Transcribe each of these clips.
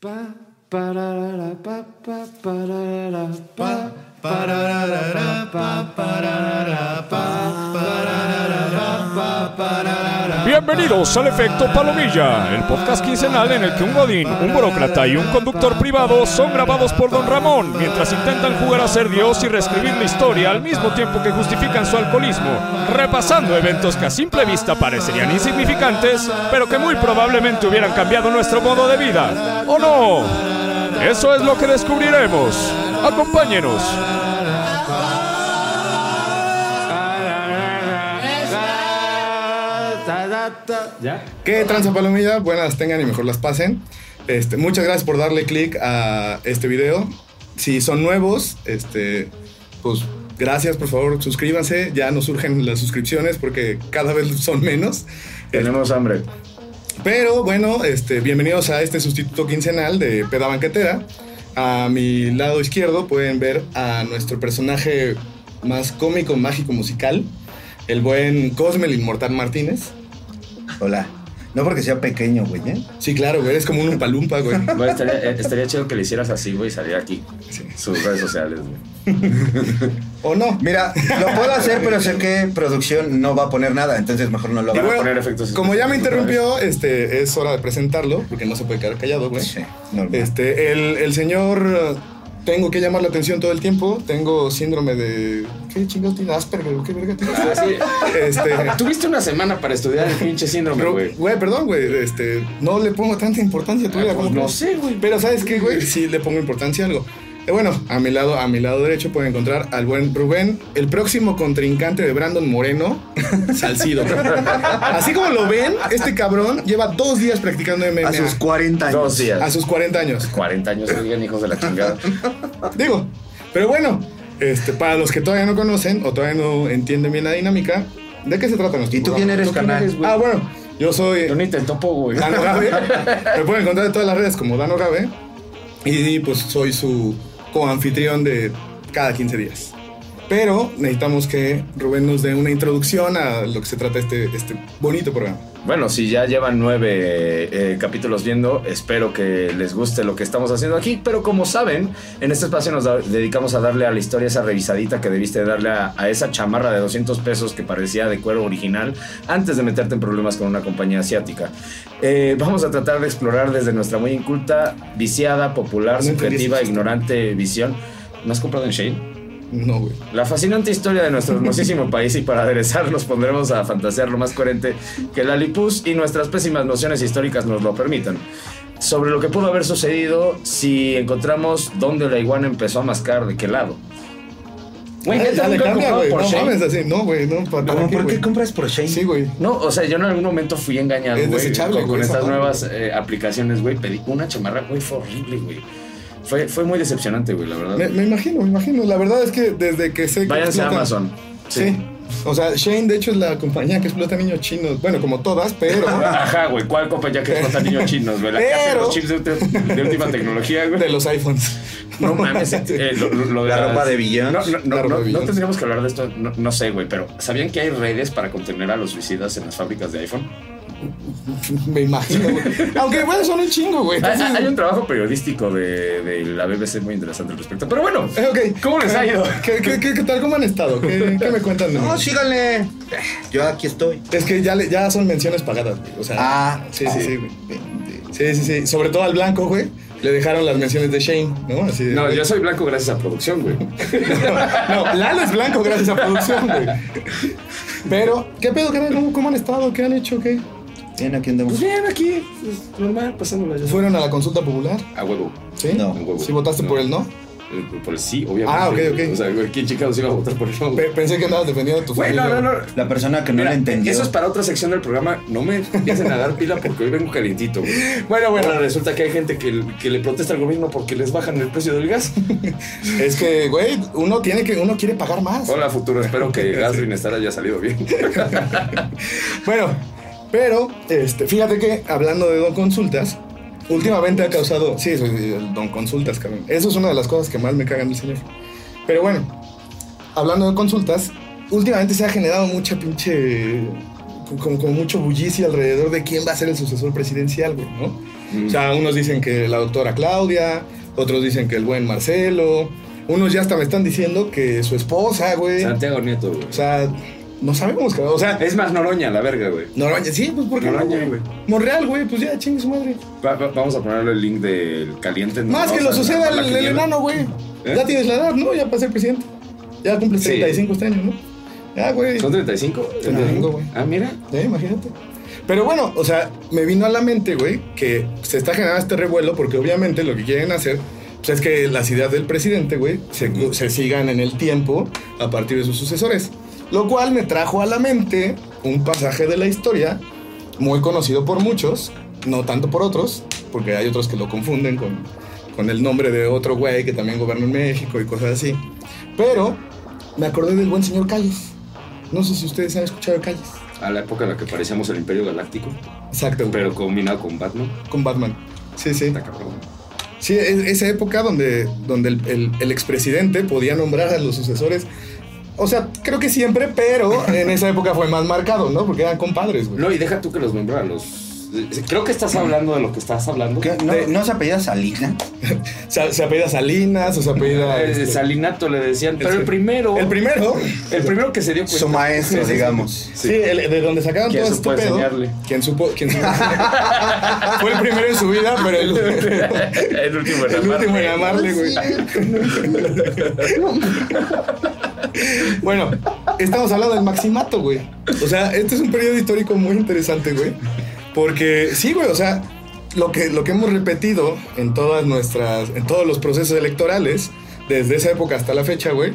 Pa, pararara, pa, pa, pararara, pa, pararara, pa, pararara, pa, pararara, pa, pararara. Bienvenidos al Efecto Palomilla, el podcast quincenal en el que un godín, un burócrata y un conductor privado son grabados por Don Ramón mientras intentan jugar a ser Dios y reescribir la historia al mismo tiempo que justifican su alcoholismo, repasando eventos que a simple vista parecerían insignificantes, pero que muy probablemente hubieran cambiado nuestro modo de vida. ¿O no? Eso es lo que descubriremos. Acompáñenos. ¿Ya? ¿Qué tranza palomilla? Buenas tengan y mejor las pasen. Este, muchas gracias por darle click a este video. Si son nuevos, este, pues gracias, por favor, suscríbanse. Ya nos surgen las suscripciones porque cada vez son menos. Tenemos hambre. Pero bueno, este, bienvenidos a este sustituto quincenal de Peda Banquetera. A mi lado izquierdo pueden ver a nuestro personaje más cómico, mágico, musical, el buen Cosme el Inmortal Martínez. Hola. No porque sea pequeño, güey, ¿eh? Sí, claro, güey, eres como un palumpa, güey. Güey, estaría, eh, estaría chido que le hicieras así, güey, y saliera aquí. Sus redes sociales, güey. ¿O no? Mira, lo puedo hacer, pero sé que producción no va a poner nada, entonces mejor no lo voy a Bueno, poner efectos Como ya me interrumpió, este, es hora de presentarlo, porque no se puede quedar callado, güey. Sí, normal. Este, el, el señor, tengo que llamar la atención todo el tiempo. Tengo síndrome de. ¿Qué chingados tiene? Asperger, ¿o ¿qué verga tiene? Ah, sí. Este. Tuviste una semana para estudiar el pinche síndrome, Pero, güey. güey, perdón, güey, este, no le pongo tanta importancia a tu Ah, vida. pues ¿cómo no sé, güey. Pero ¿sabes qué, güey? Sí le pongo importancia a algo. Eh, bueno, a mi lado, a mi lado derecho pueden encontrar al buen Rubén, el próximo contrincante de Brandon Moreno, Salcido. Así como lo ven, este cabrón lleva dos días practicando MMA. A sus 40 años. Dos días. a sus 40 años. 40 años, oigan, hijos de la chingada. Digo, pero bueno, este, para los que todavía no conocen o todavía no entienden bien la dinámica, ¿de qué se trata nuestro ¿Y tú programa? quién eres, ¿Tú quién canal? eres, güey? Ah, bueno, yo soy Yo ni te topo, güey. Dano Gabe. Me pueden encontrar en todas las redes como Dano Gabe. Y pues soy su coanfitrión de cada 15 días. Pero necesitamos que Rubén nos dé una introducción a lo que se trata este, este bonito programa. Bueno, si ya llevan nueve eh, capítulos viendo, espero que les guste lo que estamos haciendo aquí. Pero como saben, en este espacio nos da- dedicamos a darle a la historia esa revisadita que debiste darle a, a esa chamarra de 200 pesos que parecía de cuero original antes de meterte en problemas con una compañía asiática. Eh, vamos a tratar de explorar desde nuestra muy inculta, viciada, popular, subjetiva, ignorante visión. ¿No has comprado en Shane? No, güey. La fascinante historia de nuestro hermosísimo país y para aderezar nos pondremos a fantasear lo más coherente que la Lipus y nuestras pésimas nociones históricas nos lo permitan. Sobre lo que pudo haber sucedido si encontramos dónde la iguana empezó a mascar, de qué lado. Güey, ¿neta nunca cambia, güey. por No Shane? mames así. No, güey. No, ¿para ¿Cómo? qué, ¿Por qué compras por Shane? Sí, güey. No, o sea, yo en algún momento fui engañado, güey, con, con estas nuevas eh, aplicaciones, güey. Pedí una chamarra, güey, fue horrible, güey. Fue, fue muy decepcionante, güey, la verdad. Me, me imagino, me imagino. La verdad es que desde que sé que. Váyanse a explota- Amazon. Sí. O sea, Shane, de hecho, es la compañía que explota niños chinos. Bueno, como todas, pero. Ajá, güey, ¿cuál compañía que explota niños chinos, güey? La que hace Pero- los chips de, de última tecnología, güey. de los iPhones. No mames, eh, lo, lo- lo de La las- ropa de Beyoncé. No, no, no, no, tendríamos que hablar de esto, no, no sé, güey, pero ¿sabían que hay redes para contener a los suicidas en las fábricas de iPhone? Me imagino, güey. Aunque, bueno, son un chingo, güey. Hay, Entonces- hay un trabajo periodístico de, de la BBC muy interesante al respecto. Pero bueno, Eh, ok. ¿cómo les ha ido? ¿Qué, qué, qué, qué tal? ¿Cómo han estado? ¿Qué, qué me cuentan? No, síganle. Yo aquí estoy. Es que ya, le- ya son menciones pagadas, güey. O sea, Ah, sí, sí, sí, güey. Sí, sí, sí. Sobre todo al blanco, güey. Le dejaron las menciones de Shane, ¿no? Así de, No, güey. yo soy blanco gracias a producción, güey. No, Lalo es blanco gracias a producción, güey. Pero, ¿qué pedo? ¿Qué, cómo, ¿Cómo han estado? ¿Qué han hecho? ¿Qué? Bien, aquí andamos. Pues bien, aquí, pues, normal, pasándola ya. ¿Fueron a la consulta popular? A huevo. ¿Sí? No. A huevo. ¿Sí votaste No. por el no? Eh, Por el sí, obviamente. Ah, ok, ok. O sea, güey, ¿quién chicados iba a votar por el no? Pe- pensé que andabas defendiendo a tu familia. no, no, no. La persona que no Mira, lo entendió. Eso es para otra sección del programa. No me empiecen a dar pila porque hoy vengo calientito. güey. Bueno, bueno. Ahora resulta que hay gente que, que le protesta al gobierno porque les bajan el precio del gas. Es que, güey, uno tiene que, uno quiere pagar más. Hola, futuro. Espero que Gas Bienestar haya salido bien. Bueno, pero, este, fíjate que hablando de Don Consultas, últimamente ha causado. Sí, Don Consultas, cabrón. Eso es una de las cosas que más me cagan del señor. Pero bueno, hablando de consultas, últimamente se ha generado mucha pinche. Como, como mucho bullicio alrededor de quién va a ser el sucesor presidencial, güey, ¿no? O sea, unos dicen que la doctora Claudia, otros dicen que el buen Marcelo, unos ya hasta me están diciendo que su esposa, güey. Santiago Nieto, güey. O sea, no sabemos, cabrón. O sea, Es más Noroña, la verga, güey. Noroña, sí, pues porque no, Noroña, güey. Monreal, güey, pues ya chingue su madre. Va- va- vamos a ponerle el link del caliente. ¿no? Más que lo suceda al el enano, güey. ¿Eh? Ya tienes la edad, ¿no? Ya para ser presidente. Ya cumples Sí. 35 este año, ¿no? Ya, güey. ¿Son 35? 35, güey. Ah, mira. Ya, imagínate. Pero bueno, o sea, me vino a la mente, güey, que se está generando este revuelo porque obviamente lo que quieren hacer pues, es que las ideas del presidente, güey, se, se sigan en el tiempo a partir de sus sucesores. Lo cual me trajo a la mente un pasaje de la historia muy conocido por muchos, no tanto por otros, porque hay otros que lo confunden con, con el nombre de otro güey que también gobernó en México y cosas así. Pero me acordé del buen señor Calles. No sé si ustedes han escuchado Calles. A la época en la que parecíamos el Imperio Galáctico, Exacto, pero combinado con Batman. Con Batman. Sí, sí. Está cabrón. Sí, es- esa época donde, donde el, el- el expresidente podía nombrar a los sucesores. O sea, creo que siempre, pero en esa época fue más marcado, ¿no? Porque eran compadres, güey. No, y deja tú que los nombrara los. Creo que estás hablando de lo que estás hablando. ¿Qué? ¿No, De- ¿no se apellida Salina? Se, se apellida Salinas o se apellida. Eh, este, Salinato le decían, pero el- el primero. el primero. El primero que se dio cuenta. Su maestro, digamos. Sí, el- de donde sacaron ¿Quién todo supo este pedo. enseñarle? ¿Quién supo? ¿Quién supo? fue el primero en su vida, pero el, el último en el último en amarle, güey. Bueno, estamos hablando del Maximato, güey. O sea, este es un periodo histórico muy interesante, güey. Porque sí, güey, o sea, lo que, lo que hemos repetido en todas nuestras, en todos los procesos electorales, desde esa época hasta la fecha, güey,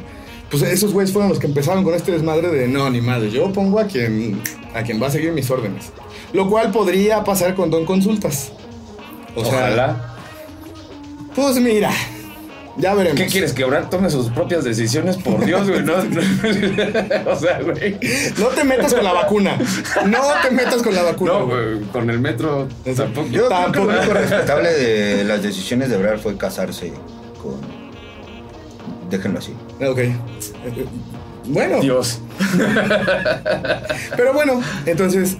pues esos güeyes fueron los que empezaron con este desmadre de no, ni madre, yo pongo a quien, a quien va a seguir mis órdenes. Lo cual podría pasar con Don Consultas. O sea, Ojalá. pues mira, ya veremos. ¿Qué quieres? ¿Que Obrar tome sus propias decisiones? Por Dios, güey. No, no. o sea, güey. No te metas con la vacuna. No te metas con la vacuna. No, güey. con el metro tampoco. Yo Tampoco. lo único respetable de las decisiones de Obrar fue casarse con... Déjenlo así. Ok. Bueno, Dios. pero bueno, entonces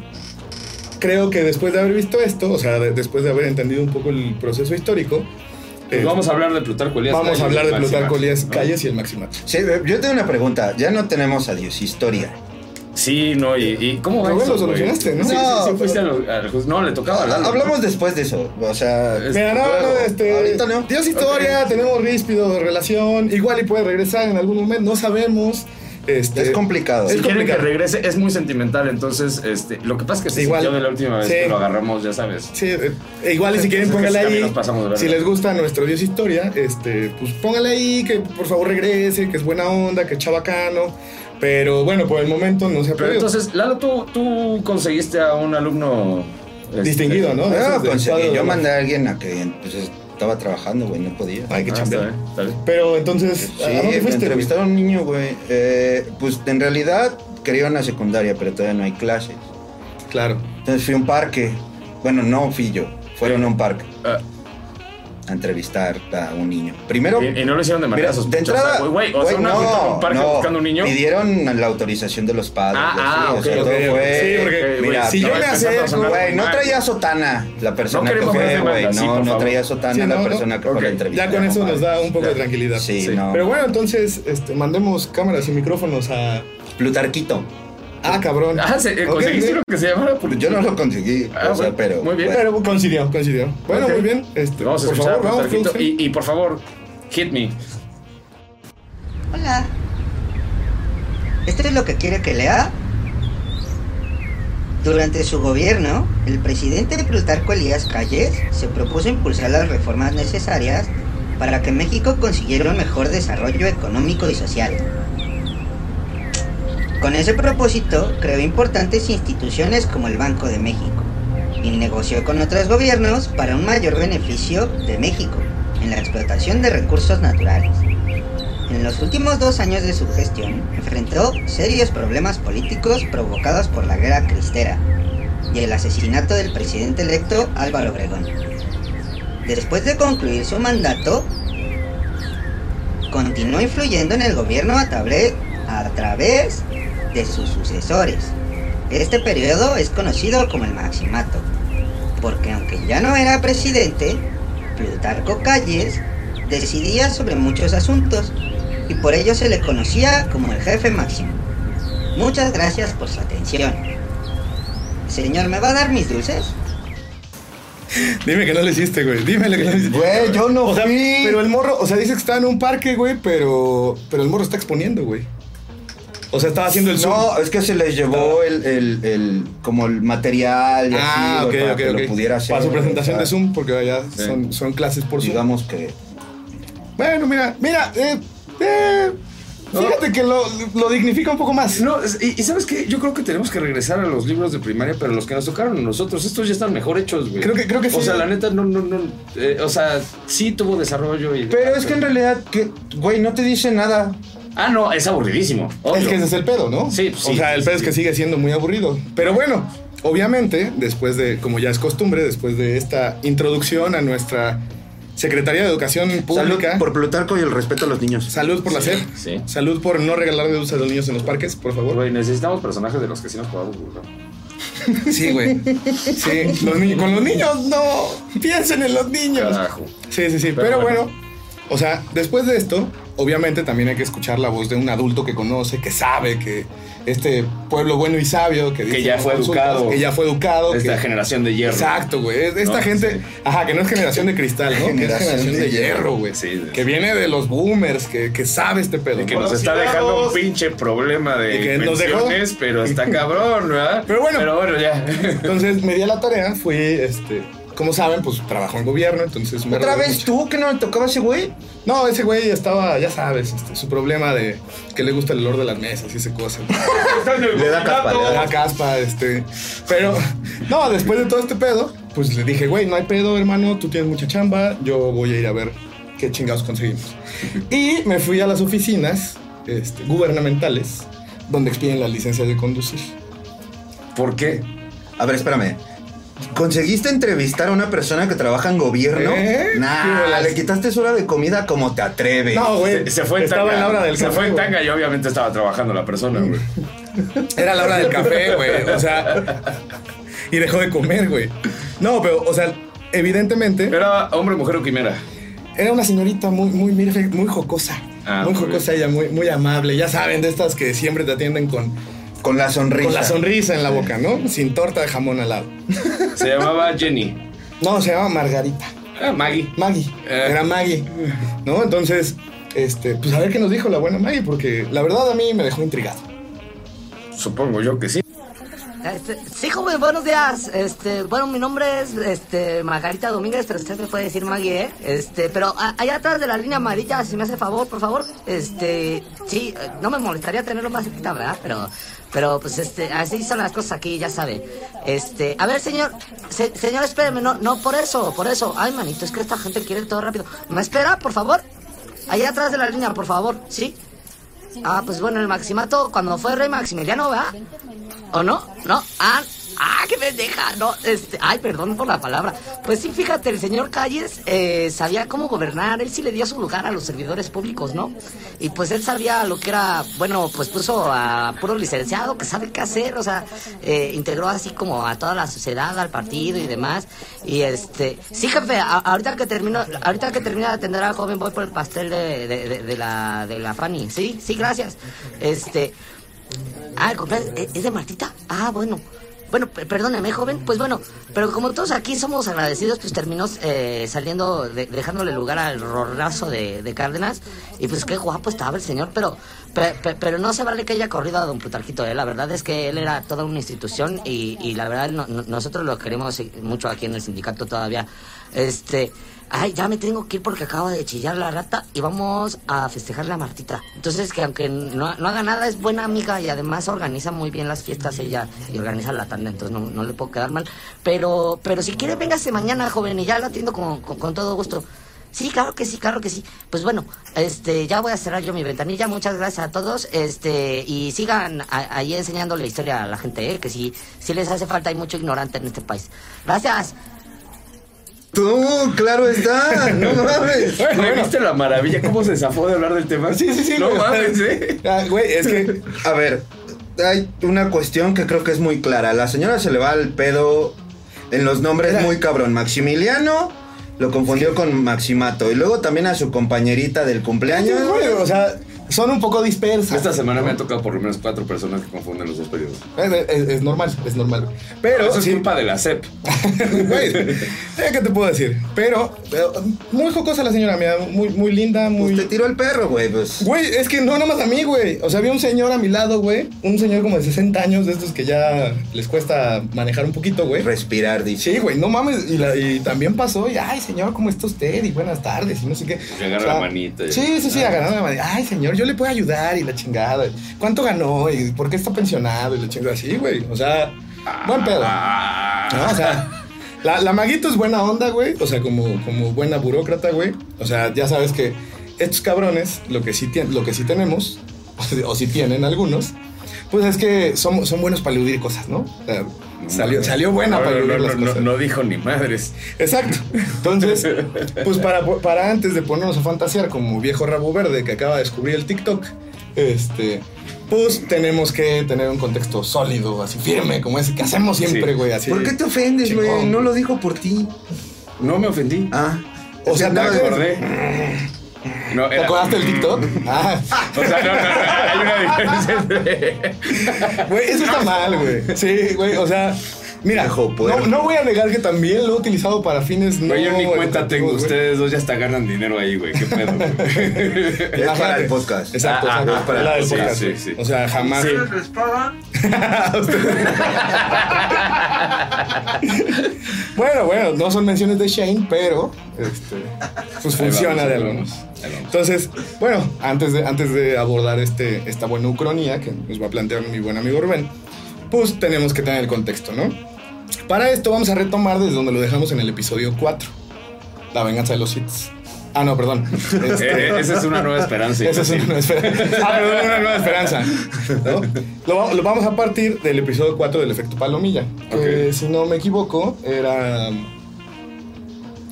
creo que después de haber visto esto, o sea, de- después de haber entendido un poco el proceso histórico, Pues eh, vamos a hablar de Plutarco Elías. vamos a hablar de Plutarco Elías ¿no? Calles y el Maximato. Sí, yo tengo una pregunta. Ya no tenemos a Dios historia. Sí, no, y, y ¿cómo va eso, lo solucionaste, ¿no? Sí, sí, No, sí, fuiste a lo- al juz- No, le tocaba ¿no? Hablamos después de eso. O sea, Es- Mira, no, este. Ahorita no. Dios historia, tenemos ríspido de relación. Igual y puede regresar en algún momento, no sabemos. Este, Es complicado. Si Es quieren que complicado. regrese, es muy sentimental. Entonces, este, lo que pasa es que se Igual. sintió de la última vez Sí. que lo agarramos, ya sabes. Sí, eh, igual y si quieren póngale ahí. Si les gusta nuestro Dios Historia, este, pues póngale ahí que por favor regrese, que es buena onda, que es chabacano. Pero bueno, por el momento no se ha Pero podido. entonces, Lalo, tú, tú conseguiste a un alumno este, Distinguido, ¿no? Yo mandé a alguien a que pues, estaba trabajando, güey, no podía. Ay, qué Ah, está chambear. bien, está bien. Pero entonces, Sí, ¿a dónde me fuiste? güey? entrevistaron a un niño, güey. Eh, pues en realidad quería una secundaria, pero todavía no hay clases. Claro. Entonces fui a un parque. Bueno, no fui yo. Fueron a un parque Ah, a entrevistar a un niño. Primero, y, y no lo hicieron de manera mira, de entrada, güey. O sea, una junta en un parque no, buscando un niño. Pidieron la autorización de los padres. Ah, así, ah, o ok, sea, ok, todo ok. fue- Sí, porque, mira, si yo me acerco, Güey, no traía sotana la persona No que fue, güey. sí, No, no traía sotana Sí, la no, no. persona que fue a la entrevista. Ya con eso no, nos da un poco de tranquilidad. Sí, Sí. no. Pero bueno, entonces, este, mandemos cámaras y micrófonos a. Plutarquito. Ah, cabrón. Ah, ¿se- ¿conseguiste lo que se llamara? Pues yo no lo conseguí. Ah, o sea, bueno, pero. muy bien. bueno. Pero coincidió, coincidió. Bueno, muy bien. Este, Vamos a por escuchar favor, vamos. Y, y por favor, hit me. Hola. ¿Esto es lo que quiere que lea? Durante su gobierno, el presidente Plutarco Elías Calles se propuso impulsar las reformas necesarias para que México consiguiera un mejor desarrollo económico y social. Con ese propósito, creó importantes instituciones como el Banco de México y negoció con otros gobiernos para un mayor beneficio de México en la explotación de recursos naturales. En los últimos dos años de su gestión, enfrentó serios problemas políticos provocados por la guerra cristera y el asesinato del presidente electo Álvaro Obregón. Después de concluir su mandato, continuó influyendo en el gobierno a, a través de sus sucesores. Este periodo es conocido como el Maximato. porque aunque ya no era presidente, Plutarco Calles decidía sobre muchos asuntos y por ello se le conocía como el jefe máximo. Muchas gracias por su atención. Señor, ¿me va a dar mis dulces? Dime que no lo hiciste, güey. Dímele que no lo hiciste. Güey, yo no O sea, fui. pero el morro, o sea, dice que está en un parque, güey, pero, pero el morro está exponiendo, güey. O sea, estaba haciendo el zoom. No, es que se les llevó el, el, el- como el material y ah, así, para que lo pudiera hacer. Para su presentación o de Zoom, porque allá son, son clases por Zoom. Digamos que. Bueno, mira, mira, eh, eh, fíjate que lo, lo dignifica un poco más. No, y, y sabes qué, yo creo que tenemos que regresar a los libros de primaria, pero los que nos tocaron a nosotros, estos ya están mejor hechos, güey. Creo que- creo que O sí. sea, la neta, no, no, no. eh, o sea, sí tuvo desarrollo y. Pero es que en realidad, que, güey, no te dice nada. Ah, no, es aburridísimo. Es que ese es el pedo, ¿no? Sí, pues sí, O sea, el sí, pedo sí. es que sigue siendo muy aburrido. Pero bueno, obviamente, después de, como ya es costumbre, después de esta introducción a nuestra Secretaría de Educación Salud Pública. por Plutarco y el respeto a los niños. Salud por la sed. sí. Salud por no regalar de dulces a los niños en los parques, por favor. Güey, necesitamos personajes de los que sí nos podamos burlar. Sí, güey. Sí, los ni- con los niños no. Piensen en los niños. Carajo. Sí, sí, sí. Pero, Pero bueno. bueno. o sea, después de esto, obviamente también hay que escuchar la voz de un adulto que conoce, que sabe que este pueblo bueno y sabio, que, dice ya fue educado. que ya fue educado, Esta que- generación de hierro. Exacto, güey. Es- Esta No, gente, sí. ajá, que no es generación de cristal, ¿no? que es Generación generación de, de hierro, güey. sí, de- que viene de los boomers, que, que sabe este pedo. Y que ¿no? nos está dejando un pinche problema de que nos dejó. pero está cabrón, ¿verdad? Pero bueno. Pero bueno, ya. Entonces me di a la tarea, fui, este, como saben, pues trabajo en gobierno, entonces me ¿Otra vez mucho. tú que no le tocaba a ese güey? No, ese güey estaba, ya sabes, este, su problema de que le gusta el olor de las mesas y ese cosa. Le da caspa, le Le da da caspa, este. Pero, no, después de todo este pedo, pues le dije, güey, no hay pedo, hermano, tú tienes mucha chamba, yo voy a ir a ver qué chingados conseguimos. Y me fui a las oficinas este, gubernamentales donde expiden las licencias de conducir. ¿Por qué? A ver, espérame. ¿Conseguiste entrevistar a una persona que trabaja en gobierno? ¿Eh? ¿Qué Nah, le quitaste su hora de comida como te atreves. No, güey. Se, se fue en Estaba tanga. en la hora del Se café, fue en tanga y obviamente estaba trabajando la persona, güey. Era la hora del café, güey. O sea. Y dejó de comer, güey. No, pero, o sea, evidentemente. Era hombre, mujer o quimera. Era una señorita muy, muy, muy, muy jocosa. Ah, muy muy jocosa ella, muy, muy amable. Ya saben, de estas que siempre te atienden con, Con la sonrisa. con la sonrisa en la boca, ¿no? Sin torta de jamón al lado. Se llamaba Jenny. No, se llama Margarita. Ah, Maggie. Maggie. Eh. Era Maggie. ¿No? Entonces, este, pues a ver qué nos dijo la buena Maggie, porque la verdad a mí me dejó intrigado. Supongo yo que sí. Este, sí, joven, buenos días. Este, bueno, mi nombre es este, Margarita Domínguez, pero usted me puede decir Maggie, ¿eh? Este, pero allá atrás de la línea amarilla, si me hace favor, por favor. Este, sí, no me molestaría tenerlo más cerquita, ¿verdad? Pero, pero, pues, este, así son las cosas aquí, ya sabe. Este, a ver, señor, se- señor, espéreme, no, no, por eso, por eso. Ay, manito, es que esta gente quiere todo rápido. ¿Me espera, por favor? Allá atrás de la línea, por favor, ¿sí? Ah, pues bueno, el Maximato, cuando fue rey Maximiliano, ¿verdad? ¿O no? ¿No? Ah, ah, qué pendeja, no, este, ay, perdón por la palabra. Pues sí, fíjate, el señor Calles eh, sabía cómo gobernar, él sí le dio su lugar a los servidores públicos, ¿no? Y pues él sabía lo que era, bueno, pues puso a puro licenciado que sabe qué hacer, o sea, eh, integró así como a toda la sociedad, al partido y demás. Y este, sí, jefe, a- ahorita que termino, ahorita que termina de atender al joven voy por el pastel de, de, de- la, de la Fanny, sí, sí, gracias. Este, Ah, el cumpleaños ¿es es de Martita. Ah, bueno. Bueno, pe- perdóneme, joven. Pues bueno, pero como todos aquí somos agradecidos, pues terminó eh, saliendo, de- dejándole lugar al rorrazo de, de Cárdenas. Y pues qué guapo estaba el señor, pero pe- pe- pero no se vale que haya corrido a don Plutarquito. ¿eh? La verdad es que él era toda una institución y, la verdad no- no- nosotros lo queremos mucho aquí en el sindicato todavía. Este, ay, ya me tengo que ir porque acaba de chillar la rata y vamos a festejarle a Martita. Entonces, que aunque no, no haga nada, es buena amiga y además organiza muy bien las fiestas ella y organiza la tanda, entonces no, no le puedo quedar mal. Pero, pero si quiere, véngase mañana, joven, y ya la atiendo con, con, con todo gusto. Sí, claro que sí, claro que sí. Pues bueno, este, ya voy a cerrar yo mi ventanilla. Muchas gracias a todos. Este, y sigan a- ahí enseñando la historia a la gente, ¿eh? que sí, sí les hace falta, hay mucho ignorante en este país. Gracias. Tú, claro está. No mames. ¿Me viste la maravilla? ¿Cómo se zafó de hablar del tema? Sí, sí, sí. No güey. mames, ¿eh? Ah, güey, es que. A ver, hay una cuestión que creo que es muy clara. La señora se le va al pedo en los nombres muy cabrón. Maximiliano lo confundió con Maximato. Y luego también a su compañerita del cumpleaños. Güey, o sea, son un poco dispersas. Esta semana me han tocado por lo menos cuatro personas que confunden los dos periodos. Es, es- es normal, es normal. Pero, Eso es sí, culpa de la CEP. güey, eh, ¿qué te puedo decir? Pero, pero, muy jocosa la señora mía, muy, muy linda, muy... Pues te tiró el perro, güey. Pues. Güey, es que no nada más a mí, güey. O sea, había un señor a mi lado, güey. Un señor como de 60 años, de estos que ya les cuesta manejar un poquito, güey. Respirar, dice. Sí, güey, no mames. Y, la- y también pasó, y ay, señor, ¿cómo está usted? Y buenas tardes, y no sé qué. Le agarra la manita y- Sí, sí, sí, agarrando la manita. Ay, señor, yo le puedo ayudar y la chingada. ¿Cuánto ganó? ¿Y por qué está pensionado? Y la chingada así, güey. O sea, buen pedo. No, o sea, la, la Maguito es buena onda, güey. O sea, como, como buena burócrata, güey. O sea, ya sabes que estos cabrones, lo que sí, lo que sí tenemos, o sí tienen algunos, pues es que son, son buenos para eludir cosas, ¿no? O sea, salió, salió buena No, para no, no, las no, cosas. no dijo ni madres. Exacto. Entonces, pues para, para antes de ponernos a fantasear como viejo rabo verde que acaba de descubrir el TikTok, este, pues tenemos que tener un contexto sólido, así firme, como ese que hacemos siempre, Sí. güey. Así. ¿Por qué te ofendes, güey? No lo dijo por ti. No me ofendí. Ah. O sea, no me ¿te acordé. No, ¿Te acordaste del TikTok? Ah, O sea, no, no, no, hay una diferencia entre... güey, eso está mal, güey. Sí, güey, o sea, mira, no, voy a negar que también lo he utilizado para fines no. Güey, yo ni cuenta tengo. Ustedes dos ya hasta ganan dinero ahí, güey. ¿Qué pedo? Es para el podcast. Exacto, Ah, ah, es para la sí, podcast. sí, sí. O sea, jamás. Sí. Bueno, bueno, no son menciones de Shane, pero este, pues funciona vamos, de vamos. Entonces, bueno, antes de, antes de abordar este, esta buena ucronía que nos va a plantear mi buen amigo Rubén, pues tenemos que tener el contexto, ¿no? Para esto vamos a retomar desde donde lo dejamos en el episodio 4, La venganza de los hits. Ah, no, perdón. Este, Eh, esa es una nueva esperanza. esa es una nueva esperanza. Ah, perdón, una nueva esperanza. ¿no? Lo, va- lo vamos a partir del episodio 4 del efecto palomilla. Que si no me equivoco, era.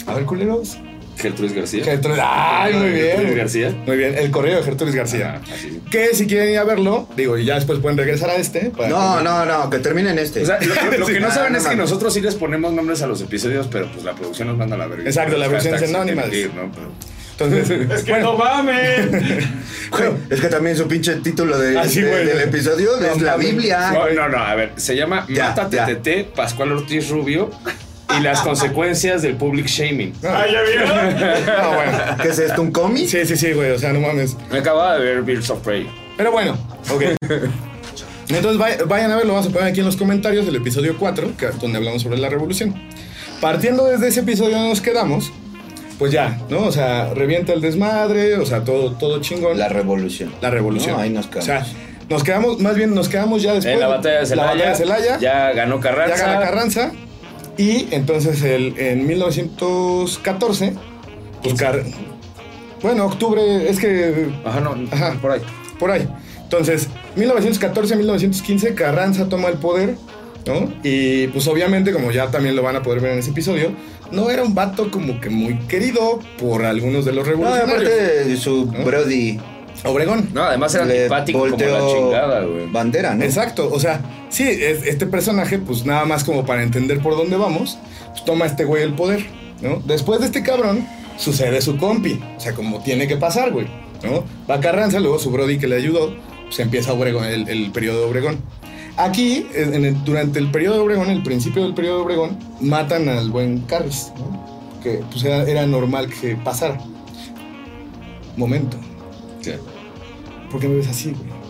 A ver, culeros. Gertrudis García. Gertrudis. ¡Ay, muy bien! Gertrudis García. Muy bien, el correo de Gertrudis García. Ajá, así. Que si quieren ir a verlo, digo, y ya después pueden regresar a este. para No, que- no, no, que termine en este. O sea, lo, lo- lo que no saben no, es que mames. nosotros sí les ponemos nombres a los episodios, pero pues la producción nos manda a la verga. Exacto, la producción es anónima. Entonces, Es que bueno, no mames. Güey, es que también su pinche título de, Ah, sí, de- del episodio No, es la. Biblia. No, no, no, a ver, se llama Ya, Mata ya. TTT, Pascual Ortiz Rubio y las consecuencias del public shaming. Ah, ¿ya vieron? No, bueno. ¿Qué es esto? ¿Un cómic? Sí, sí, sí, güey, o sea, no mames. Me acababa de ver Birds of Prey. Pero bueno, ok. Entonces vay- vayan a verlo, vamos a poner aquí en los comentarios el episodio 4, que- donde hablamos sobre la revolución. Partiendo desde ese episodio donde nos quedamos, pues ya, ¿no? O sea, revienta el desmadre, o sea, todo, todo chingón. La revolución. La revolución. No, ahí nos quedamos. O sea, nos quedamos, más bien nos quedamos ya después. En la batalla de Celaya. La batalla de Celaya. Ya ganó Carranza. Ya gana Carranza. Y entonces el, en 1914, pues Car- bueno, octubre, es que Ajá, no, Ajá. por ahí. por ahí. Entonces, 1914-1915, Carranza toma el poder, ¿no? Y pues obviamente, como ya también lo van a poder ver en ese episodio, no era un vato como que muy querido por algunos de los No, revolucionarios. aparte su Brody Obregón. No, además era antipático como la chingada, güey. bandera, ¿no? Exacto, o sea, sí, es- este personaje, pues nada más como para entender por dónde vamos, pues, toma este güey el poder, ¿no? Después de este cabrón, sucede su compi, o sea, como tiene que pasar, güey, ¿no? Va Carranza, luego su Brody que le ayudó, pues empieza Obregón, el, el periodo de Obregón. Aquí, en en el- durante el periodo de Obregón, el principio del periodo de Obregón, matan al buen Carlos, ¿no? Que pues era, era normal que pasara. Momento, ¿Qué? ¿Por qué me ves así, güey?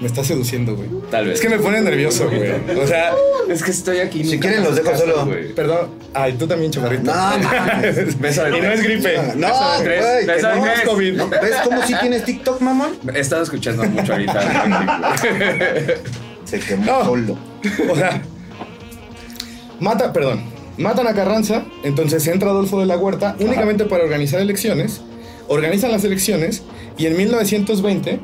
Me estás seduciendo, güey. Tal vez. Es que me pone nervioso, güey. O sea, Es que estoy aquí. Si quieren, los dejo solo. güey. perdón. Ay, tú también, chavarrito. No, mames. Beso de y no es gripe. No, güey, no. tres. COVID. No, ¿Ves cómo sí tienes TikTok, mamón? He estado escuchando mucho ahorita. Se quemó No. solo. O sea, mata, perdón, matan a Carranza, entonces entra Adolfo de la Huerta únicamente para organizar elecciones, organizan las elecciones y en 1920